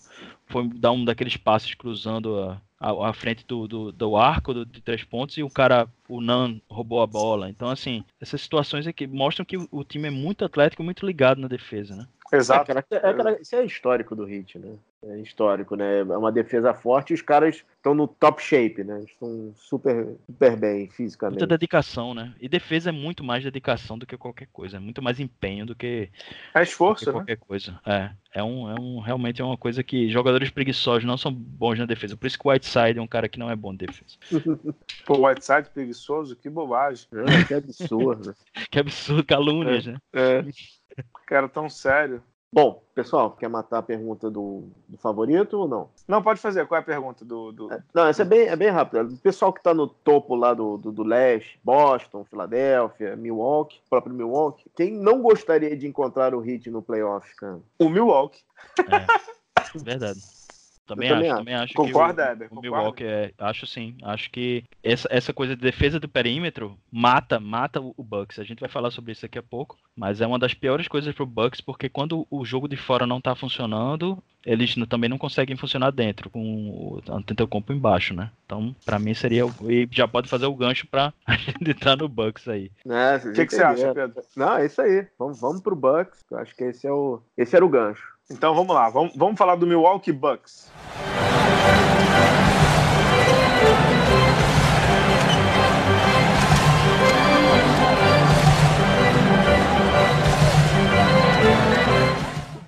foi dar um daqueles passes cruzando a, frente do, do, do arco do- de três pontos e o cara, o Nan, roubou a bola. Então, assim, essas situações aqui mostram que o, o time é muito atlético, muito ligado na defesa, né? Exato. É, cara, é, isso é histórico do Hit, né? É histórico, né? É uma defesa forte e os caras estão no top shape, né? Estão super, super bem fisicamente. Muita dedicação, né? E defesa é muito mais dedicação do que qualquer coisa, é muito mais empenho do que, É esforço, que né? qualquer coisa. É, é um, é um, realmente é uma coisa que jogadores preguiçosos não são bons na defesa. Por isso que o Whiteside é um cara que não é bom de defesa. Pô, Whiteside preguiçoso, que bobagem. É, que absurdo. Que absurdo, calúnias, né? É. Cara, tão sério. Bom, pessoal, quer matar a pergunta do, do favorito ou não? Não, pode fazer. Qual é a pergunta do. do... Não, essa é bem, é bem rápida. O pessoal que tá no topo lá do, do, do leste, Boston, Filadélfia, Milwaukee, próprio Milwaukee, quem não gostaria de encontrar o Heat no playoff, cara? O Milwaukee. Verdade. Também acho, também também acho Concorda, que o, Heber? o? Milwaukee é, acho sim, acho que essa, essa coisa de defesa do perímetro mata, mata o Bucks. A gente vai falar sobre isso daqui a pouco, mas é uma das piores coisas pro Bucks porque quando o jogo de fora não tá funcionando, eles também não conseguem funcionar dentro com o Antetokounmpo embaixo, né? Então, pra mim seria o- e já pode fazer o gancho pra a gente entrar no Bucks aí. É, O que, que você acha, Pedro? Não, é isso aí. Vamos, vamos pro Bucks. Eu acho que esse é o, esse era o gancho. Então vamos lá, vamos, vamos falar do Milwaukee Bucks.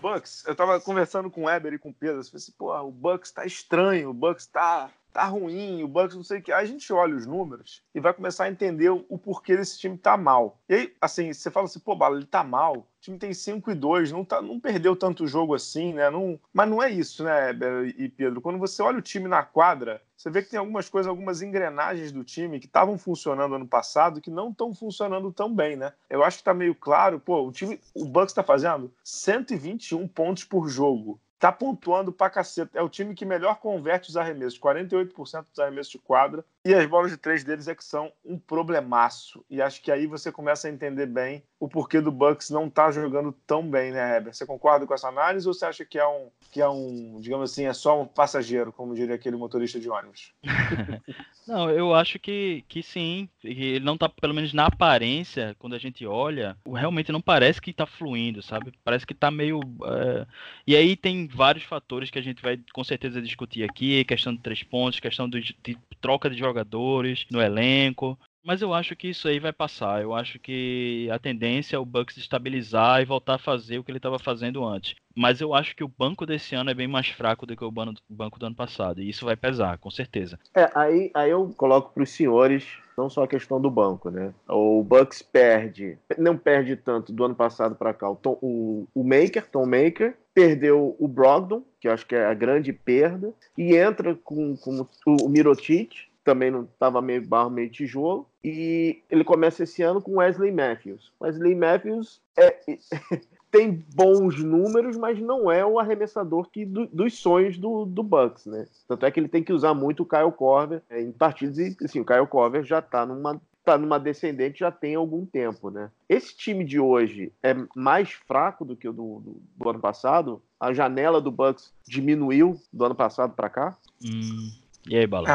Bucks, eu tava conversando com o Weber e com o Pedro, eu falei assim, pô, o Bucks tá estranho, o Bucks tá, tá ruim, o Bucks não sei o que. Aí a gente olha os números e vai começar a entender o, porquê desse time tá mal. E aí, assim, você fala assim, pô, Bala, ele tá mal, o time tem 5 e 2, não, tá, não perdeu tanto jogo assim, né? Não, mas não é isso, né, e Pedro? Quando você olha o time na quadra, você vê que tem algumas coisas, algumas engrenagens do time que estavam funcionando ano passado que não estão funcionando tão bem, né? Eu acho que tá meio claro, pô, o time, o Bucks tá fazendo 121 pontos por jogo tá pontuando pra caceta. É o time que melhor converte os arremessos, 48% dos arremessos de quadra. E as bolas de três deles é que são um problemaço. E acho que aí você começa a entender bem o porquê do Bucks não tá jogando tão bem, né, Heber? Você concorda com essa análise ou você acha que é um, que é um, digamos assim, é só um passageiro, como diria aquele motorista de ônibus? não, eu acho que, que sim. Ele não tá, pelo menos na aparência, quando a gente olha, realmente não parece que tá fluindo, sabe? Parece que tá meio. Uh... E aí tem vários fatores que a gente vai com certeza discutir aqui, questão de três pontos, questão de, de troca de jogadores no elenco. Mas eu acho que isso aí vai passar. Eu acho que a tendência é o Bucks estabilizar e voltar a fazer o que ele estava fazendo antes. Mas eu acho que o banco desse ano é bem mais fraco do que o banco do ano passado. E isso vai pesar, com certeza. É, aí, aí eu coloco para os senhores não só a questão do banco, né? O Bucks perde, não perde tanto do ano passado para cá. O, Tom, o, o Maker, Tom Maker, perdeu o Brogdon, que eu acho que é a grande perda, e entra com, com o Mirotic, também não estava meio barro, meio tijolo. E ele começa esse ano com Wesley Matthews. Wesley Matthews é, tem bons números, mas não é o arremessador que, do, dos sonhos do, do Bucks, né? Tanto é que ele tem que usar muito o Kyle Korver é, em partidas e assim, o Kyle Korver já está numa tá numa descendente já tem algum tempo, né? Esse time de hoje é mais fraco do que o do, do, do ano passado? A janela do Bucks diminuiu do ano passado para cá? Hum, e aí, Bala?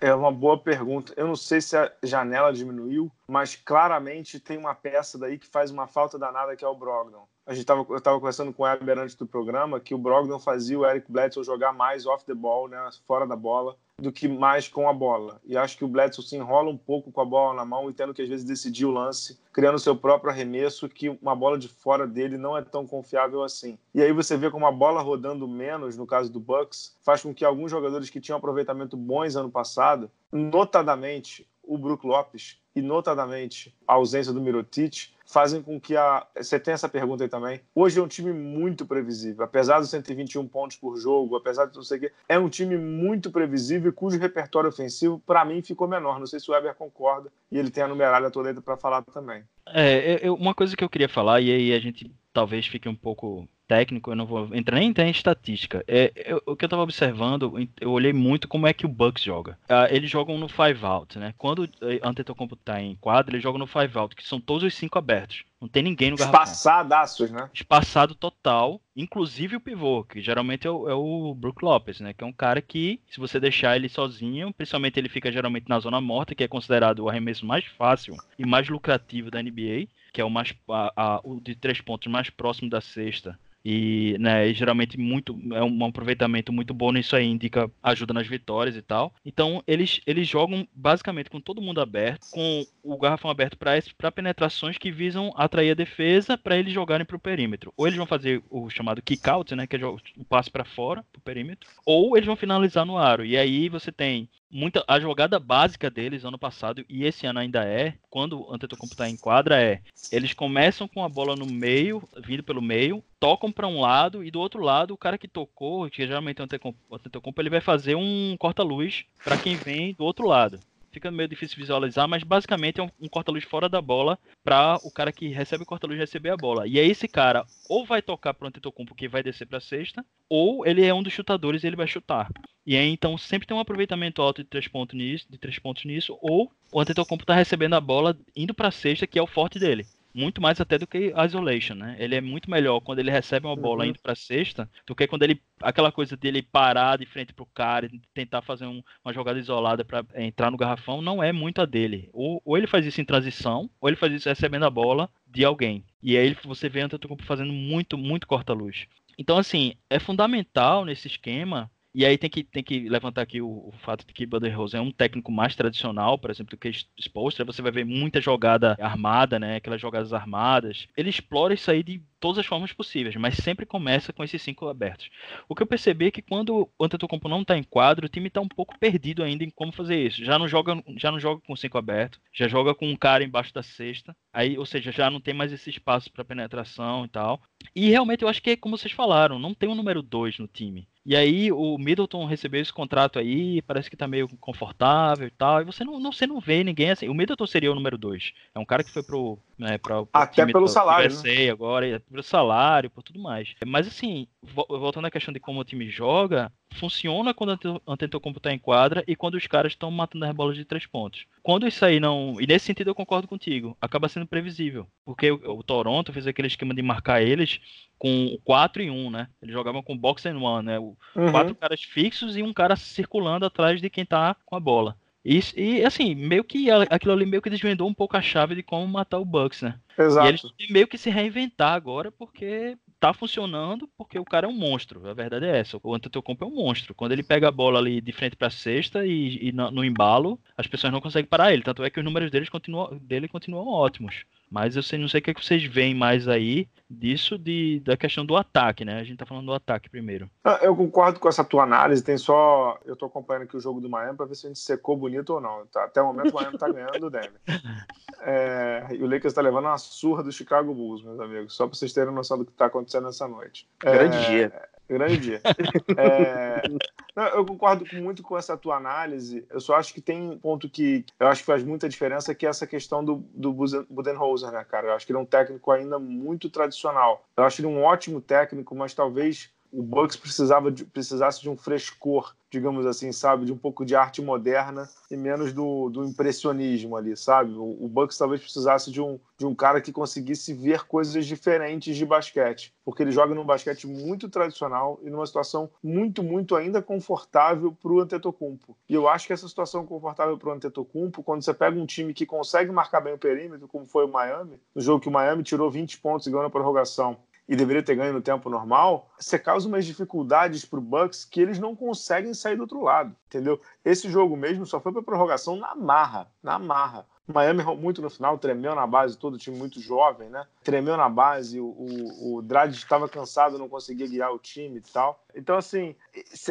É, é uma boa pergunta. Eu não sei se a janela diminuiu, mas claramente tem uma peça daí que faz uma falta danada que é o Brogdon. A gente tava, eu estava conversando com o Weber antes do programa que o Brogdon fazia o Eric Bledsoe jogar mais off the ball, né, fora da bola, do que mais com a bola. E acho que o Bledsoe se enrola um pouco com a bola na mão e tendo que às vezes decidir o lance, criando seu próprio arremesso, que uma bola de fora dele não é tão confiável assim. E aí você vê como a bola rodando menos, no caso do Bucks, faz com que alguns jogadores que tinham aproveitamento bons ano passado, notadamente o Brook Lopes e notadamente a ausência do Mirotic, fazem com que a. Você tem essa pergunta aí também. Hoje é um time muito previsível. Apesar dos 121 pontos por jogo, apesar de não sei o quê, é um time muito previsível cujo repertório ofensivo, para mim, ficou menor. Não sei se o Weber concorda e ele tem a numeralha toda para falar também. É, eu, uma coisa que eu queria falar, e aí a gente talvez fique um pouco técnico, eu não vou entrar nem em estatística. É, eu, o que eu estava observando, eu olhei muito como é que o Bucks joga. Uh, eles jogam no five out, né? Quando o Antetokounmpo tá em quadra, eles jogam no five out, que são todos os cinco abertos. Não tem ninguém no garrafão. Espaçadaços, né? Espaçado total, inclusive o pivô, que geralmente é o, é o Brook Lopes, né? Que é um cara que, se você deixar ele sozinho, principalmente ele fica geralmente na zona morta, que é considerado o arremesso mais fácil e mais lucrativo da NBA, que é o mais a, a, o de três pontos mais próximo da cesta e, né, geralmente muito é um aproveitamento muito bom nisso aí, indica ajuda nas vitórias e tal. Então, eles, eles jogam basicamente com todo mundo aberto, com o garrafão aberto para penetrações que visam atrair a defesa para eles jogarem para o perímetro. Ou eles vão fazer o chamado kick out, né, que é o passe para fora, para o perímetro, ou eles vão finalizar no aro. E aí você tem muita a jogada básica deles ano passado e esse ano ainda é, quando o Antetokounmpo está em quadra é, eles começam com a bola no meio, vindo pelo meio, tocam para um lado e do outro lado o cara que tocou, que geralmente é o Antetokounmpo, ele vai fazer um corta-luz para quem vem do outro lado fica meio difícil visualizar, mas basicamente é um, um corta-luz fora da bola para o cara que recebe o corta-luz receber a bola. E aí esse cara ou vai tocar pro Antetokounmpo que vai descer para sexta, ou ele é um dos chutadores e ele vai chutar. E aí então sempre tem um aproveitamento alto de três pontos nisso, de três pontos nisso, ou o Antetokounmpo tá recebendo a bola indo para sexta, que é o forte dele muito mais até do que isolation, né? Ele é muito melhor quando ele recebe uma bola uhum. indo para cesta do que quando ele aquela coisa dele parar de frente pro cara e tentar fazer um, uma jogada isolada para entrar no garrafão não é muito a dele. Ou, ou ele faz isso em transição, ou ele faz isso recebendo a bola de alguém. E aí você vê o Antetokounmpo fazendo muito, muito corta-luz. Então, assim, é fundamental nesse esquema e aí tem que, tem que levantar aqui o, o fato de que Rose é um técnico mais tradicional, por exemplo, do que Spolstra. Você vai ver muita jogada armada, né? Aquelas jogadas armadas. Ele explora isso aí de todas as formas possíveis, mas sempre começa com esses cinco abertos. O que eu percebi é que quando o Antetokounmpo não está em quadro, o time está um pouco perdido ainda em como fazer isso. Já não joga, já não joga com cinco abertos, já joga com um cara embaixo da cesta. Aí, ou seja, já não tem mais esse espaço para penetração e tal. E realmente eu acho que é como vocês falaram, não tem um número dois no time. E aí o Middleton recebeu esse contrato aí, parece que tá meio confortável e tal. E você não, não, você não vê ninguém assim. O Middleton seria o número 2. É um cara que foi pro. Né, pra, pro Até pelo salário. Né? agora, pelo salário, por tudo mais. Mas assim, voltando à questão de como o time joga, funciona quando o Antetokounmpo tá em quadra e quando os caras estão matando as bolas de três pontos. Quando isso aí não. E nesse sentido eu concordo contigo. Acaba sendo previsível. Porque o, o Toronto fez aquele esquema de marcar eles com 4 e 1, né? Eles jogavam com box and one, né? Uhum. Quatro caras fixos e um cara circulando atrás de quem tá com a bola. E, e, assim, meio que aquilo ali meio que desvendou um pouco a chave de como matar o Bucks, né? Exato. E eles têm meio que se reinventar agora porque tá funcionando porque o cara é um monstro. A verdade é essa. O Antetokounmpo é um monstro. Quando ele pega a bola ali de frente para cesta e, e no, no, embalo, as pessoas não conseguem parar ele. Tanto é que os números deles continuam, dele continuam ótimos. Mas eu sei, não sei o que, é que vocês veem mais aí disso de, da questão do ataque, né? A gente tá falando do ataque primeiro. Ah, eu concordo com essa tua análise. Tem só. Eu tô acompanhando aqui o jogo do Miami para ver se a gente secou bonito ou não. Tá, até o momento o Miami tá ganhando do Denver. É, e o Lakers tá levando uma surra do Chicago Bulls, meus amigos. Só para vocês terem noção do que tá acontecendo nessa noite. Grande é, dia. Grande dia. é, eu concordo muito com essa tua análise. Eu só acho que tem um ponto que eu acho que faz muita diferença, que é essa questão do, do Budenholzer, né, cara? Eu acho que ele é um técnico ainda muito tradicional. Eu acho ele um ótimo técnico, mas talvez o Bucks precisava de, precisasse de um frescor, digamos assim, sabe, de um pouco de arte moderna e menos do, do impressionismo ali, sabe? O, o, Bucks talvez precisasse de um, de um cara que conseguisse ver coisas diferentes de basquete, porque ele joga num basquete muito tradicional e numa situação muito, muito ainda confortável para o Antetokounmpo. E eu acho que essa situação confortável para o Antetokounmpo, quando você pega um time que consegue marcar bem o perímetro, como foi o Miami, no jogo que o Miami tirou 20 pontos e ganhou na prorrogação, e deveria ter ganho no tempo normal, você causa umas dificuldades para o Bucks que eles não conseguem sair do outro lado, entendeu? Esse jogo mesmo só foi para prorrogação na marra, na marra. Miami muito no final, tremeu na base, todo time muito jovem, né? Tremeu na base, o, o, o estava cansado, não conseguia guiar o time e tal. Então, assim,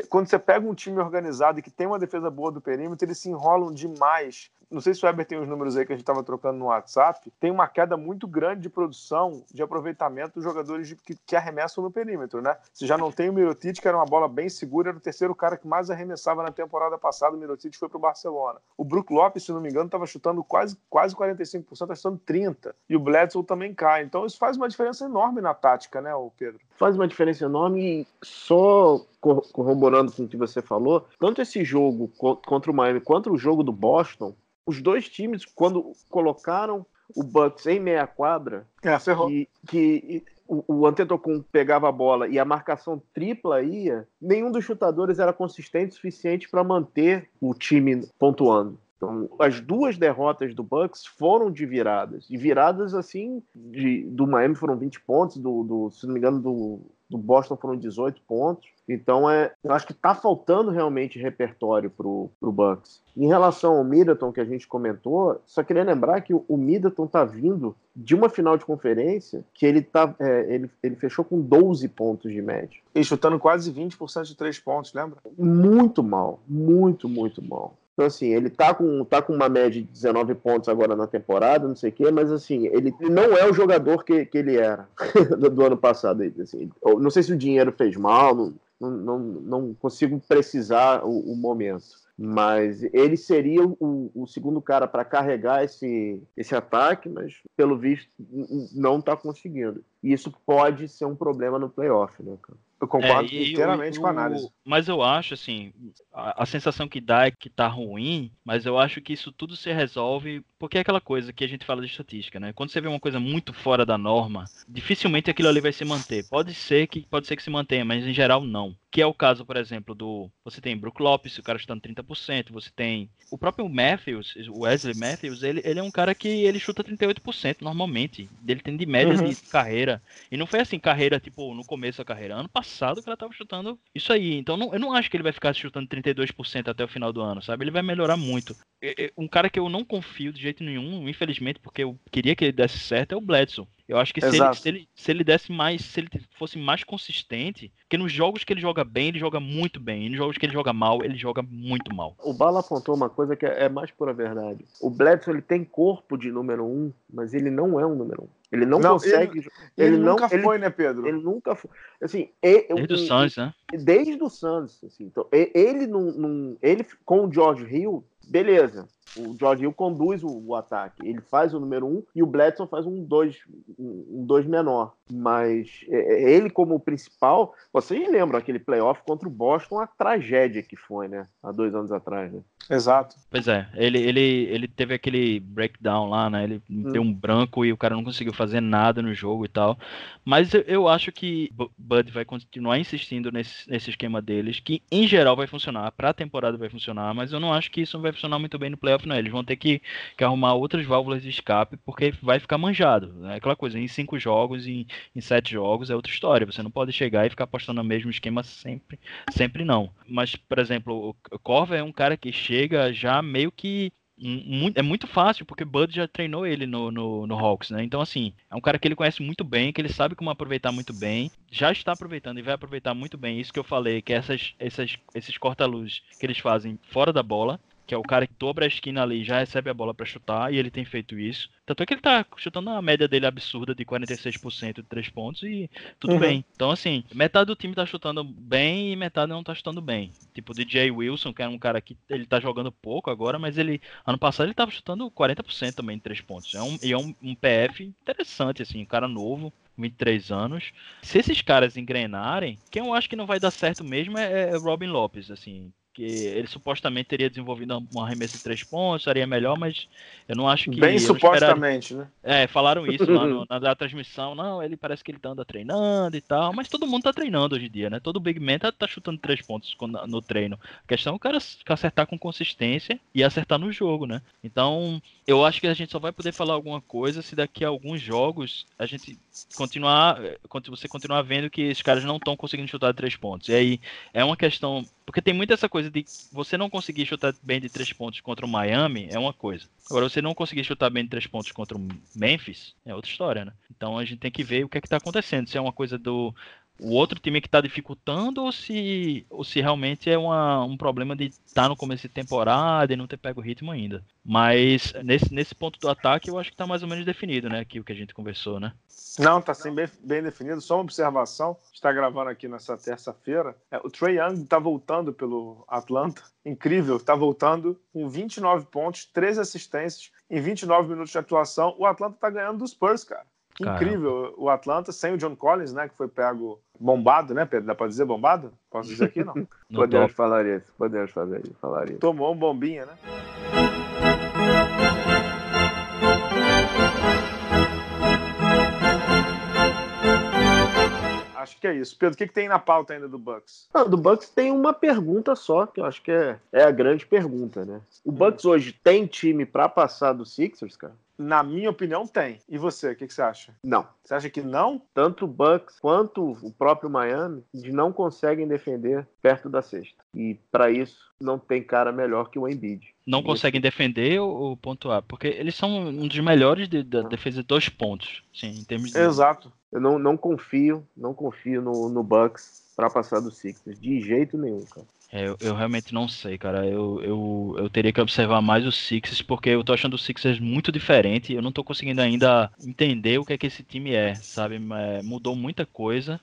quando você pega um time organizado e que tem uma defesa boa do perímetro, eles se enrolam demais não sei se o Weber tem os números aí que a gente estava trocando no WhatsApp, tem uma queda muito grande de produção, de aproveitamento dos jogadores de, que, que, arremessam no perímetro, né? Se já não tem o Mirotic, que era uma bola bem segura, era o terceiro cara que mais arremessava na temporada passada, o Mirotic foi para o Barcelona. O Brook Lopes, se não me engano, estava chutando quase, quase 45%, estava chutando 30%, e o Bledsoe também cai. Então isso faz uma diferença enorme na tática, né, Pedro? Faz uma diferença enorme e só corroborando com o que você falou, tanto esse jogo contra o Miami quanto o jogo do Boston, os dois times, quando colocaram o Bucks em meia quadra, é, ferrou. que, que o, o Antetokounmpo pegava a bola e a marcação tripla ia, nenhum dos chutadores era consistente o suficiente para manter o time pontuando. Então, as duas derrotas do Bucks foram de viradas. E viradas, assim, de, do Miami foram 20 pontos, do, do se não me engano, do, do Boston foram 18 pontos. Então, é, eu acho que está faltando realmente repertório para o Bucks. Em relação ao Middleton, que a gente comentou, só queria lembrar que o, o Middleton está vindo de uma final de conferência que ele, tá, é, ele, ele fechou com 12 pontos de média. E chutando quase 20% de três pontos, lembra? Muito mal, muito, muito mal. Então, assim, ele tá com, tá com uma média de 19 pontos agora na temporada, não sei o quê, mas, assim, ele não é o jogador que, que ele era do, do ano passado. Assim. Não sei se o dinheiro fez mal, não, não, não consigo precisar o, o momento mas ele seria o, o segundo cara para carregar esse, esse ataque, mas pelo visto não está conseguindo. E isso pode ser um problema no playoff, né, cara? Eu concordo é, inteiramente eu, com a análise. Mas eu acho, assim, a, a, sensação que dá é que tá ruim, mas eu acho que isso tudo se resolve porque é aquela coisa que a gente fala de estatística, né? Quando você vê uma coisa muito fora da norma, dificilmente aquilo ali vai se manter. Pode ser que pode ser que se mantenha, mas em geral não. Que é o caso, por exemplo, do. Você tem Brook Lopes, o cara chutando 30%. Você tem. O próprio Matthews, o Wesley Matthews, ele, ele é um cara que ele chuta 38% normalmente. Ele tem de média uhum. de carreira. E não foi assim, carreira, tipo, no começo da carreira. Ano passado o cara tava chutando isso aí. Então não, eu não acho que ele vai ficar chutando 32% até o final do ano, sabe? Ele vai melhorar muito. Um cara que eu não confio de jeito nenhum, infelizmente, porque eu queria que ele desse certo, é o Bledsoe. Eu acho que se ele, se ele, se, ele, desse mais, se ele fosse mais consistente, porque nos jogos que ele joga bem, ele joga muito bem. E nos jogos que ele joga mal, ele joga muito mal. O Bala apontou uma coisa que é, é mais pura verdade. O Bledsoe ele tem corpo de número um, mas ele não é um número um. Ele não, não consegue. Ele, ele, ele nunca não, foi, ele, né, Pedro? Ele nunca foi. Assim, desde o Suns, né? Desde o Suns. Assim, então, ele, num, num, ele com o George Hill, beleza. O George Hill conduz o, o, ataque. Ele faz o número um e o Bledson faz um dois, um dois menor. Mas é, é, ele, como principal, vocês lembram aquele playoff contra o Boston, a tragédia que foi, né? Há dois anos atrás, né? Exato. Pois é, ele, ele, ele teve aquele breakdown lá, né? Ele hum. deu um branco e o cara não conseguiu fazer nada no jogo e tal. Mas eu, eu acho que Bud vai continuar insistindo nesse, nesse esquema deles, que em geral vai funcionar, pra temporada vai funcionar, mas eu não acho que isso vai funcionar muito bem no playoff, não. Eles vão ter que, que arrumar outras válvulas de escape, porque vai ficar manjado. Né? aquela coisa, em cinco jogos, em, em sete jogos é outra história. Você não pode chegar e ficar apostando no mesmo esquema sempre, sempre não. Mas, por exemplo, o Corva é um cara que chega já meio que é muito fácil, porque Bud já treinou ele no, no, no, Hawks, né? Então, assim, é um cara que ele conhece muito bem, que ele sabe como aproveitar muito bem, já está aproveitando e vai aproveitar muito bem. Isso que eu falei, que essas, essas, esses corta-luz que eles fazem fora da bola, que é o cara que dobra a esquina ali já recebe a bola para chutar, e ele tem feito isso. Tanto é que ele tá chutando a média dele absurda de 46% de 3 pontos e tudo uhum. bem. Então, assim, metade do time tá chutando bem e metade não tá chutando bem. Tipo, o DJ Wilson, que é um cara que ele tá jogando pouco agora, mas ele, ano passado, ele tava chutando 40% também de 3 pontos. É um, e é um, um PF interessante, assim, um cara novo, 23 anos. Se esses caras engrenarem, quem eu acho que não vai dar certo mesmo é, é Robin Lopes, assim que ele supostamente teria desenvolvido um arremesso de três pontos, seria melhor, mas eu não acho que. Bem supostamente, né? É, falaram isso lá no, na, na, transmissão. Não, ele parece que ele tá anda treinando e tal, mas todo mundo tá treinando hoje em dia, né? Todo Big Man tá, tá chutando três pontos no treino. A questão é o cara acertar com consistência e acertar no jogo, né? Então, eu acho que a gente só vai poder falar alguma coisa se daqui a alguns jogos a gente continuar. Você continuar vendo que esses caras não estão conseguindo chutar três pontos. E aí é uma questão porque tem muita essa coisa de você não conseguir chutar bem de três pontos contra o Miami é uma coisa. Agora, você não conseguir chutar bem de três pontos contra o Memphis é outra história, né? Então a gente tem que ver o que é que tá acontecendo. Se é uma coisa do o outro time que está dificultando ou se, ou se realmente é uma, um problema de estar tá no começo de temporada e não ter pego o ritmo ainda. Mas nesse, nesse ponto do ataque eu acho que está mais ou menos definido, né? Aqui o que a gente conversou, né? Não, está sim bem, bem, definido. Só uma observação. Está gravando aqui nessa terça-feira. É, o Trey Young está voltando pelo Atlanta. Incrível, está voltando com 29 pontos, 13 assistências em 29 minutos de atuação. O Atlanta está ganhando dos Spurs, cara. Incrível o Atlanta sem o John Collins, né? Que foi pego bombado, né, Pedro? Dá pra dizer bombado? Posso dizer aqui? Não. não podemos falar isso, podemos fazer, falar isso. Tomou um bombinha, né? Acho que é isso. Pedro, o que, que tem na pauta ainda do Bucks? Não, do Bucks tem uma pergunta só, que eu acho que é, é a grande pergunta, né? O Bucks hum. hoje tem time para passar do Sixers, cara? Na minha opinião, tem. E você, o que, que, você acha? Não. Você acha que não? Tanto o Bucks quanto o próprio Miami não conseguem defender perto da cesta. E para isso não tem cara melhor que o Embiid. Não conseguem defender ou pontuar? Porque eles são um dos melhores de, da defesa de dois pontos, sim, em termos de... Exato. Eu não, não confio, não confio no, no Bucks para passar do Sixers de jeito nenhum, cara. É, eu, eu, realmente não sei, cara. Eu, eu, eu teria que observar mais os Sixers, porque eu tô achando o Sixers muito diferente. Eu não tô conseguindo ainda entender o que é que esse time é, sabe? É, mudou muita coisa.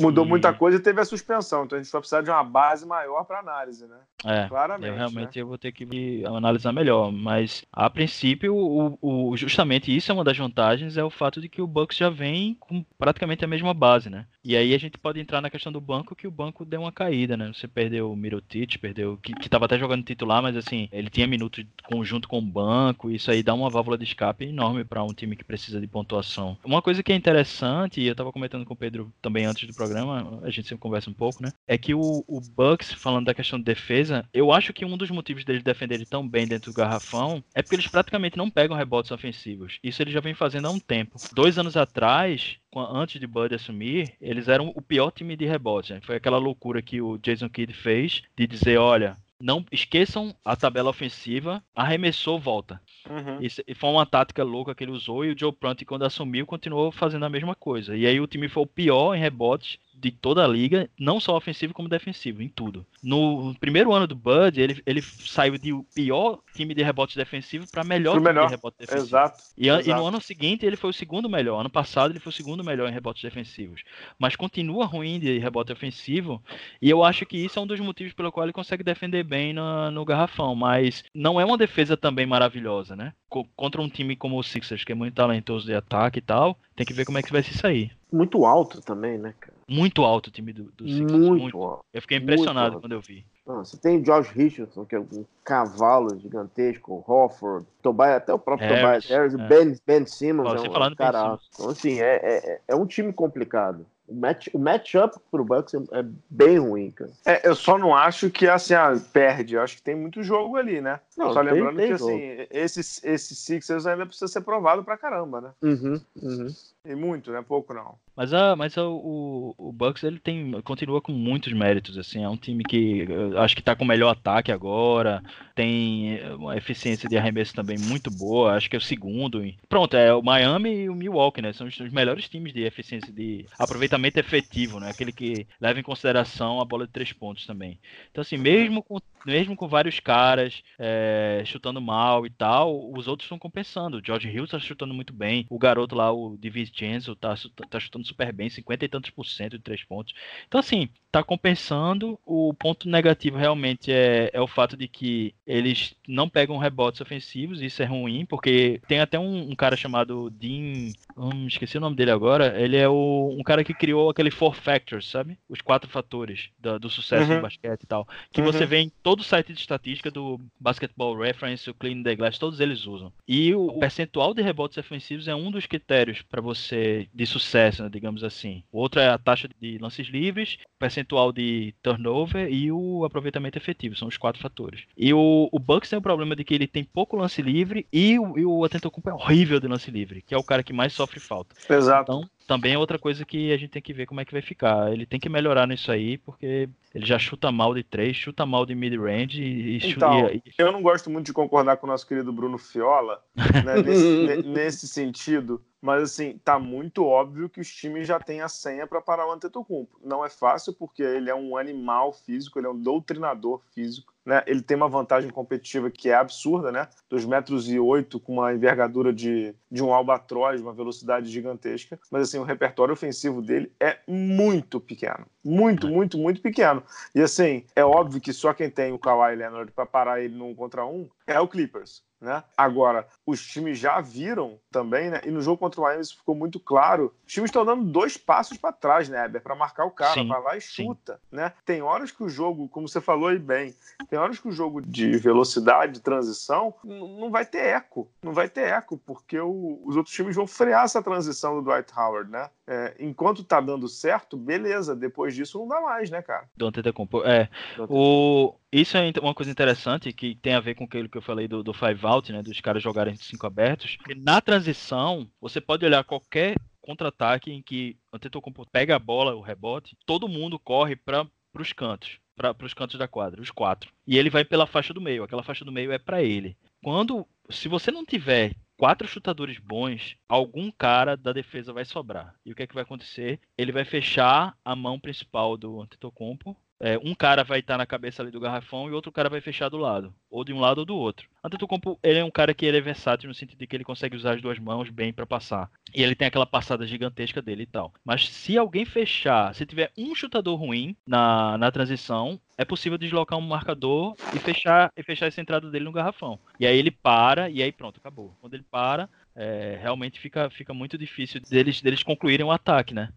Mudou e... muita coisa e teve a suspensão. Então a gente vai precisar de uma base maior para análise, né? É, Claramente. Eu realmente né? eu vou ter que analisar melhor. Mas a princípio, o, o, justamente isso é uma das vantagens, é o fato de que o Bucks já vem com praticamente a mesma base, né? E aí a gente pode entrar na questão do banco, que o banco deu uma caída, né? Você perdeu Mirotic, perdeu, que, que tava até jogando titular, mas assim, ele tinha minutos conjunto com o banco, isso aí dá uma válvula de escape enorme para um time que precisa de pontuação. Uma coisa que é interessante, e eu tava comentando com o Pedro também antes do programa, a gente sempre conversa um pouco, né? É que o, o Bucks, falando da questão de defesa, eu acho que um dos motivos deles defenderem tão bem dentro do garrafão é porque eles praticamente não pegam rebotes ofensivos. Isso eles já vem fazendo há um tempo. Dois anos atrás, antes de Bud assumir, eles eram o pior time de rebote. Né? Foi aquela loucura que o Jason Kidd fez de dizer, olha, não esqueçam a tabela ofensiva, arremessou, volta. Uhum. Isso foi uma tática louca que ele usou e o Joe Prunty, quando assumiu, continuou fazendo a mesma coisa. E aí o time foi o pior em rebotes de toda a liga, não só ofensivo como defensivo, em tudo. No primeiro ano do Bud, ele, ele saiu de o pior time de rebote defensivo para melhor time melhor. de rebote defensivo. Exato. E, Exato. e, no ano seguinte ele foi o segundo melhor. Ano passado ele foi o segundo melhor em rebotes defensivos. Mas continua ruim de rebote ofensivo. E eu acho que isso é um dos motivos pelo qual ele consegue defender bem no, no garrafão. Mas não é uma defesa também maravilhosa, né? Contra um time como o Sixers, que é muito talentoso de ataque e tal, tem que ver como é que vai se sair. Muito alto também, né, cara? Muito alto o time do, do Sixers. Muito, muito. alto. Eu fiquei impressionado quando eu vi. Não, você tem Josh Richardson, que é um cavalo gigantesco, Hofford, Tobias, até o próprio Harris, Tobias Harris, é. Ben, ben Simmons Ó, é você um, falando Ben cara Simmons. alto. Então, assim, é, é, é um time complicado. O, match, o matchup pro Bucks é, é bem ruim, cara. É, eu só não acho que assim, ah, perde. Eu acho que tem muito jogo ali, né? Não, só tem- lembrando tem que jogo. assim, esse, esse Sixers ainda precisa ser provado pra caramba, né? Uhum, uhum. E muito, né? Pouco não. Mas, a, mas a- o, o Bucks ele tem, continua com muitos méritos. assim É um time que eu acho que tá com o melhor ataque agora. Tem eh, uma eficiência de arremesso também muito boa. Acho que é o segundo. Pronto, é o Miami e o Milwaukee, né? São os, os melhores times de eficiência de aproveitamento efetivo, né? Aquele que leva em consideração a bola de três pontos também. Então, assim, mesmo com, mesmo com vários caras eh, chutando mal e tal, os outros estão compensando. O George Hill tá chutando muito bem. O garoto lá, o DiVincenzo, tá, chu- tá chutando super bem, 50 e tantos por cento de três pontos. Então, assim, tá compensando. O ponto negativo realmente é, é o fato de que eles não pegam rebotes ofensivos, isso é ruim, porque tem até um, um cara chamado Dean. Hum, esqueci o nome dele agora. Ele é o, um cara que criou aquele Four Factors, sabe? Os quatro fatores da- do sucesso Uhum. do basquete e tal. Que Uhum. você vê em todo o site de estatística do Basketball Reference, o Clean the Glass, todos eles usam. E o percentual de rebotes ofensivos é um dos critérios para você de sucesso, né, digamos assim. O outro é a taxa de lances livres, percentual de turnover e o aproveitamento efetivo. São os quatro fatores. E o, o Bucks tem o problema de que ele tem pouco lance livre e o, e o Antetokounmpo é horrível de lance livre, que é o cara que mais sofre falta. Exato. Então, também é outra coisa que a gente tem que ver como é que vai ficar. Ele tem que melhorar nisso aí, porque ele já chuta mal de três, chuta mal de mid-range e, e Então, e- Eu não gosto muito de concordar com o nosso querido Bruno Fiola né, nesse, ne- nesse sentido, mas assim, tá muito óbvio que os times já têm a senha para parar o Antetokounmpo. Não é fácil porque ele é um animal físico, ele é um doutrinador físico, né? Ele tem uma vantagem competitiva que é absurda, né? 2 metros e 8 com uma envergadura de, de um albatroz, uma velocidade gigantesca, mas assim, o repertório ofensivo dele é muito pequeno. Muito, muito, muito pequeno. E assim, é óbvio que só quem tem o Kawhi Leonard para parar ele num contra um é o Clippers. Né? Agora, os times já viram também, né? E no jogo contra o Miami isso ficou muito claro. Os times estão dando dois passos para trás, né, Eber? Para marcar o cara, Sim, vai lá e sim. chuta, né? Tem horas que o jogo, como você falou aí bem, tem horas que o jogo de velocidade, de transição, não vai ter eco. Não vai ter eco, porque o- os outros times vão frear essa transição do Dwight Howard, né? É, enquanto tá dando certo, beleza. Depois disso não dá mais, né, cara? do Antetokounmpo. É, o, isso é uma coisa interessante que tem a ver com aquilo que eu falei do, do five out, né, dos caras jogarem de cinco abertos. Porque na transição, você pode olhar qualquer contra-ataque em que o Antetokounmpo pega a bola, o rebote, todo mundo corre para os cantos, para os cantos da quadra, os quatro. E ele vai pela faixa do meio. Aquela faixa do meio é para ele. Quando, se você não tiver quatro chutadores bons, algum cara da defesa vai sobrar. E o que é que vai acontecer? Ele vai fechar a mão principal do Antetokounmpo. É, um cara vai estar na cabeça ali do garrafão e outro cara vai fechar do lado, ou de um lado ou do outro. Antetokounmpo, ele é um cara que ele é versátil no sentido de que ele consegue usar as duas mãos bem para passar. E ele tem aquela passada gigantesca dele e tal. Mas se alguém fechar, se tiver um chutador ruim na, na transição, é possível deslocar um marcador e fechar e fechar essa entrada dele no garrafão. E aí ele para e aí pronto, acabou. Quando ele para, é, realmente fica, fica muito difícil deles, deles concluírem o ataque, né?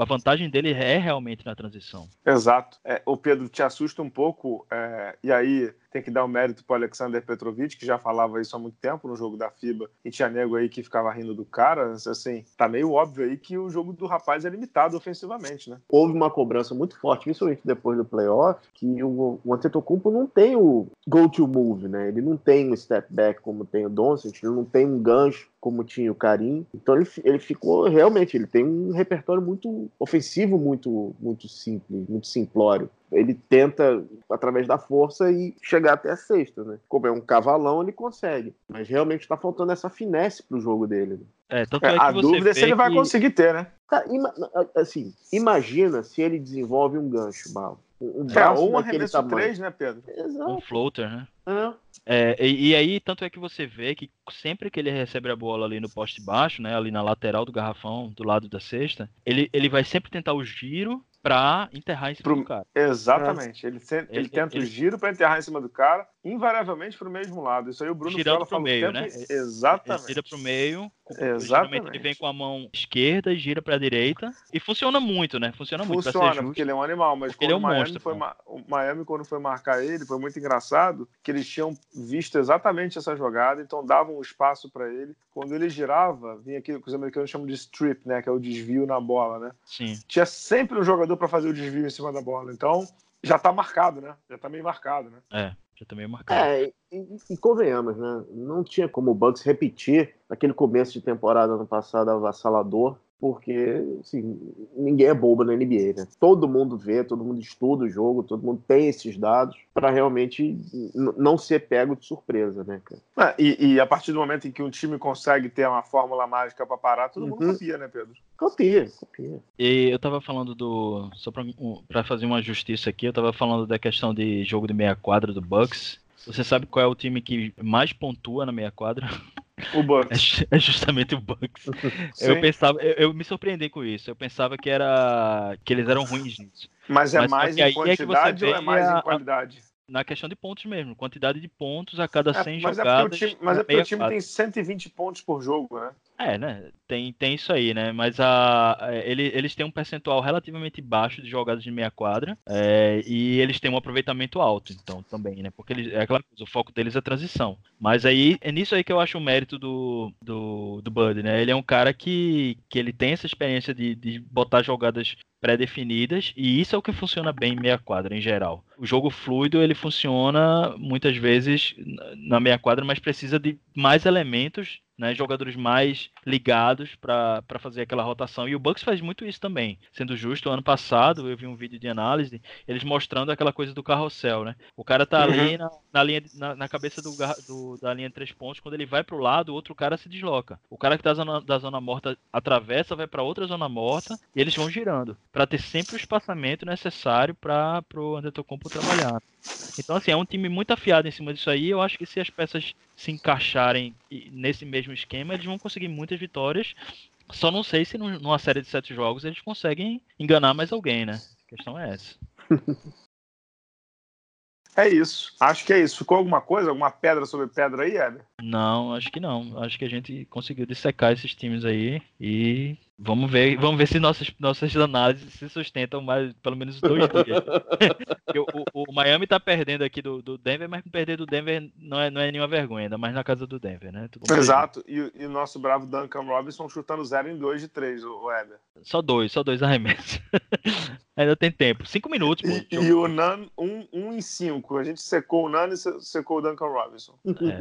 a vantagem dele é realmente na transição. Exato. É, o Pedro te assusta um pouco, é, e aí tem que dar o um mérito para Alexander Petrovic, que já falava isso há muito tempo no jogo da FIBA, e tinha nego aí que ficava rindo do cara. Assim, tá meio óbvio aí que o jogo do rapaz é limitado ofensivamente, né? Houve uma cobrança muito forte, principalmente depois do playoff, que o, o Antetokounmpo não tem o go-to move, né? Ele não tem um step back como tem o Doncic, ele não tem um gancho como tinha o Karim. Então ele, ele ficou realmente, ele tem um repertório muito ofensivo, muito muito simples, muito simplório. Ele tenta através da força e chegar até a sexta, né? Como é um cavalão, ele consegue. Mas realmente está faltando essa finesse pro jogo dele. Né? É, tanto é, é a dúvida é se ele vai conseguir ter, né? Tá, ima assim, imagina se ele desenvolve um gancho, Bala. Um é, ou um arremesso 3, né, Pedro? Exato. Um floater, né? É. é e, e, aí, tanto é que você vê que sempre que ele recebe a bola ali no poste baixo, né, ali na lateral do garrafão, do lado da cesta, ele, ele vai sempre tentar o giro pra enterrar em cima Pro... do cara. Exatamente. Ele, ele, ele tenta ele... o giro para enterrar em cima do cara, invariavelmente pro mesmo lado. Isso aí o Bruno Girando pro meio, né? Exatamente. Ele gira pro meio. Exatamente. Ele vem com a mão esquerda e gira pra direita. E funciona muito, né? Funciona, muito. Funciona, porque ele é um animal. Mas quando ele é um o Miami monstro, foi o Miami, quando foi marcar ele, foi muito engraçado que eles tinham visto exatamente essa jogada, então davam um espaço para ele. Quando ele girava, vinha aquilo que os americanos chamam de strip, né? Que é o desvio na bola, né? Sim. Tinha sempre um jogador para fazer o desvio em cima da bola. Então, já tá marcado, né? Já tá meio marcado, né? É, já tá meio marcado. É, e, e convenhamos, né? Não tinha como o Bucks repetir aquele começo de temporada ano passado avassalador porque assim, ninguém é bobo na NBA, né? Todo mundo vê, todo mundo estuda o jogo, todo mundo tem esses dados para realmente não ser pego de surpresa, né, cara? É, e, e, a partir do momento em que um time consegue ter uma fórmula mágica para parar, todo mundo uhum. copia, né, Pedro? Copia, copia. E eu tava falando do. Só para fazer uma justiça aqui, eu tava falando da questão de jogo de meia quadra do Bucks. Você sabe qual é o time que mais pontua na meia quadra? O Bucks. É, é justamente o Bucks. eu pensava, eu, eu, me surpreendi com isso. Eu pensava que era que eles eram ruins nisso. Mas é Mas mais em quantidade é ou é mais a, em qualidade? na questão de pontos mesmo, quantidade de pontos a cada 100 é, mas jogadas. É porque o time, mas é porque o time tem 120 pontos por jogo, né? É, né? Tem, tem isso aí, né? Mas a, ele, eles têm um percentual relativamente baixo de jogadas de meia quadra é, e eles têm um aproveitamento alto, então, também, né? Porque eles, é coisa, o foco deles é transição. Mas aí, é nisso aí que eu acho o mérito do, do, do Bud, né? Ele é um cara que, que ele tem essa experiência de, de botar jogadas pré-definidas e isso é o que funciona bem em meia quadra em geral. O jogo fluido ele funciona muitas vezes na meia quadra, mas precisa de mais elementos né, jogadores mais ligados para fazer aquela rotação. E o Bucks faz muito isso também. Sendo justo, ano passado eu vi um vídeo de análise, eles mostrando aquela coisa do carrossel, né? O cara tá uhum. ali na, na linha, na, na cabeça do, do, da linha de três pontos, quando ele vai pro lado, o outro cara se desloca. O cara que tá zona, da zona morta atravessa, vai para outra zona morta e eles vão girando, para ter sempre o espaçamento necessário para pro Antetokounmpo trabalhar. Então, assim, é um time muito afiado em cima disso aí. Eu acho que se as peças se encaixarem nesse mesmo esquema, eles vão conseguir muitas vitórias. Só não sei se numa série de sete jogos eles conseguem enganar mais alguém, né? A questão é essa. É isso. Acho que é isso. Ficou alguma coisa, alguma pedra sobre pedra aí, Éder? Não, acho que não. Acho que a gente conseguiu dissecar esses times aí e Vamos ver, vamos ver se nossas, nossas análises se sustentam mais pelo menos dois dias. o, o, Miami tá perdendo aqui do, do Denver, mas perder do Denver não é, não é nenhuma vergonha, ainda mais na casa do Denver, né? Exato, e, e, o nosso bravo Duncan Robinson chutando 0 em 2 de 3, o Weber. Só dois, só dois arremessos. ainda tem tempo, cinco minutos. Pô, e, e o Nan, um, um em cinco. A gente secou o Nan e secou o Duncan Robinson. É.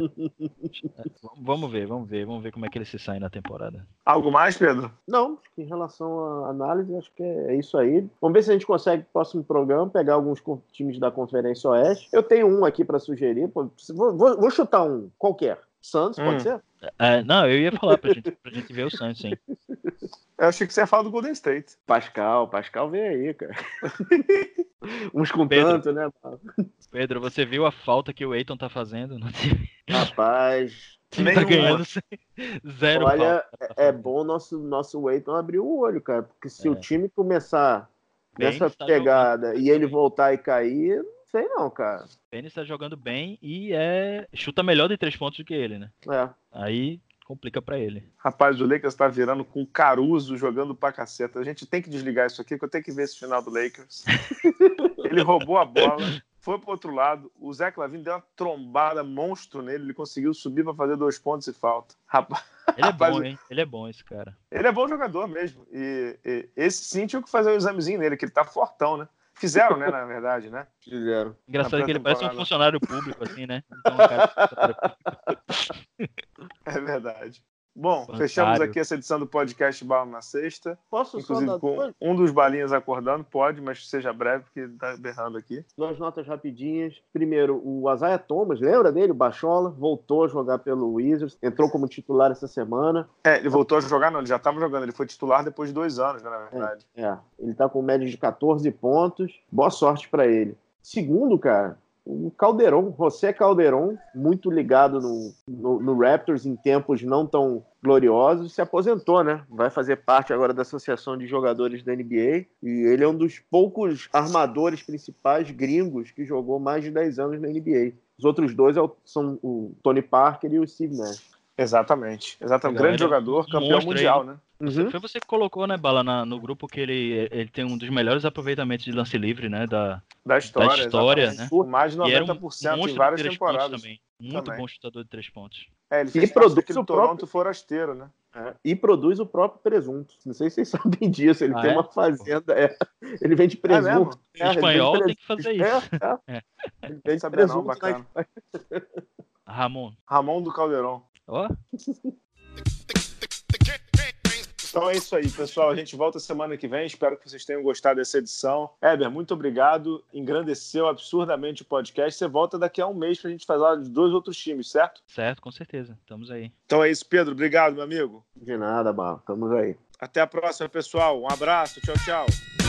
vamos ver, vamos ver, vamos ver como é que ele se sai na temporada. Algo mais, Pedro? Não, não, em relação à análise, acho que é isso aí. Vamos ver se a gente consegue, no próximo programa, pegar alguns times da Conferência Oeste. Eu tenho um aqui para sugerir. Vou, vou, vou, chutar um qualquer. Santos, hum. pode ser? É, não, eu ia falar pra gente, pra gente ver o Santos, sim. Eu achei que você ia falar do Golden State. Pascal, Pascal vem aí, cara. Uns com Pedro, tanto, né? Pedro, você viu a falta que o Eiton tá fazendo no time? Rapaz, time tá ganhando sem... zero. Olha, é bom nosso nosso Eiton abrir o olho, cara, porque se é. o time começar bem, nessa tá pegada e ele voltar e cair, não sei não, cara. O Pênis tá jogando bem e é chuta melhor de três pontos do que ele, né? É. Aí complica para ele. Rapaz, o Lakers tá virando com Caruso jogando pra caceta. A gente tem que desligar isso aqui, que eu tenho que ver esse final do Lakers. ele roubou a bola, foi pro outro lado. O Zé Clavin deu uma trombada monstro nele. Ele conseguiu subir para fazer dois pontos e falta. Rapaz. Ele é bom, hein? Ele é bom, esse cara. Ele é bom jogador mesmo. E, e esse sim tinha que fazer um examezinho nele, que ele tá fortão, né? Fizeram, né, na verdade, né? Fizeram. Engraçado que ele parece um funcionário público, assim, né? Então, cara... é verdade. Bom, Bancário. fechamos aqui essa edição do podcast Bala na Sexta. Posso Inclusive, só dar com um dos balinhas acordando, pode, mas seja breve, porque tá berrando aqui. Duas notas rapidinhas. Primeiro, o Isaiah Thomas, lembra dele? O Bachola, voltou a jogar pelo Wizards, entrou como titular essa semana. É, ele voltou a jogar, não, ele já estava jogando, ele foi titular depois de dois anos, né, na verdade. É, é. ele tá com média de 14 pontos. Boa sorte para ele. Segundo, cara, o Calderon, José Calderon, muito ligado no, no, no, Raptors em tempos não tão gloriosos, se aposentou, né? Vai fazer parte agora da Associação de Jogadores da NBA e ele é um dos poucos armadores principais gringos que jogou mais de 10 anos na NBA. Os outros dois é são o Tony Parker e o Steve Nash. Exatamente. Exatamente. Grande jogador, campeão mundial, aí. né? Uhum. Foi você que colocou, né, Bala, na, no grupo que ele, ele tem um dos melhores aproveitamentos de lance livre, né? Da, da história. Da história né? Por mais de 90% um em várias temporadas. Também. Muito também. bom chutador de três pontos. É, ele fez e produz o Toronto próprio... forasteiro, né? É, e produz o próprio presunto. Não sei se vocês sabem disso. Ele ah, tem é? uma fazenda. É. Ele vende presunto. É, espanhol tem que fazer isso. É, ele vende presunto não, bacana. Ramon. Ramon do Caldeirão. Ó. Oh. Então é isso aí, pessoal. A gente volta semana que vem. Espero que vocês tenham gostado dessa edição. Éber, muito obrigado. Engrandeceu absurdamente o podcast. Você volta daqui a um mês para a gente falar de dois outros times, certo? Certo, com certeza. Estamos aí. Então é isso, Pedro. Obrigado, meu amigo. De nada, Barro. Estamos aí. Até a próxima, pessoal. Um abraço. Tchau, tchau.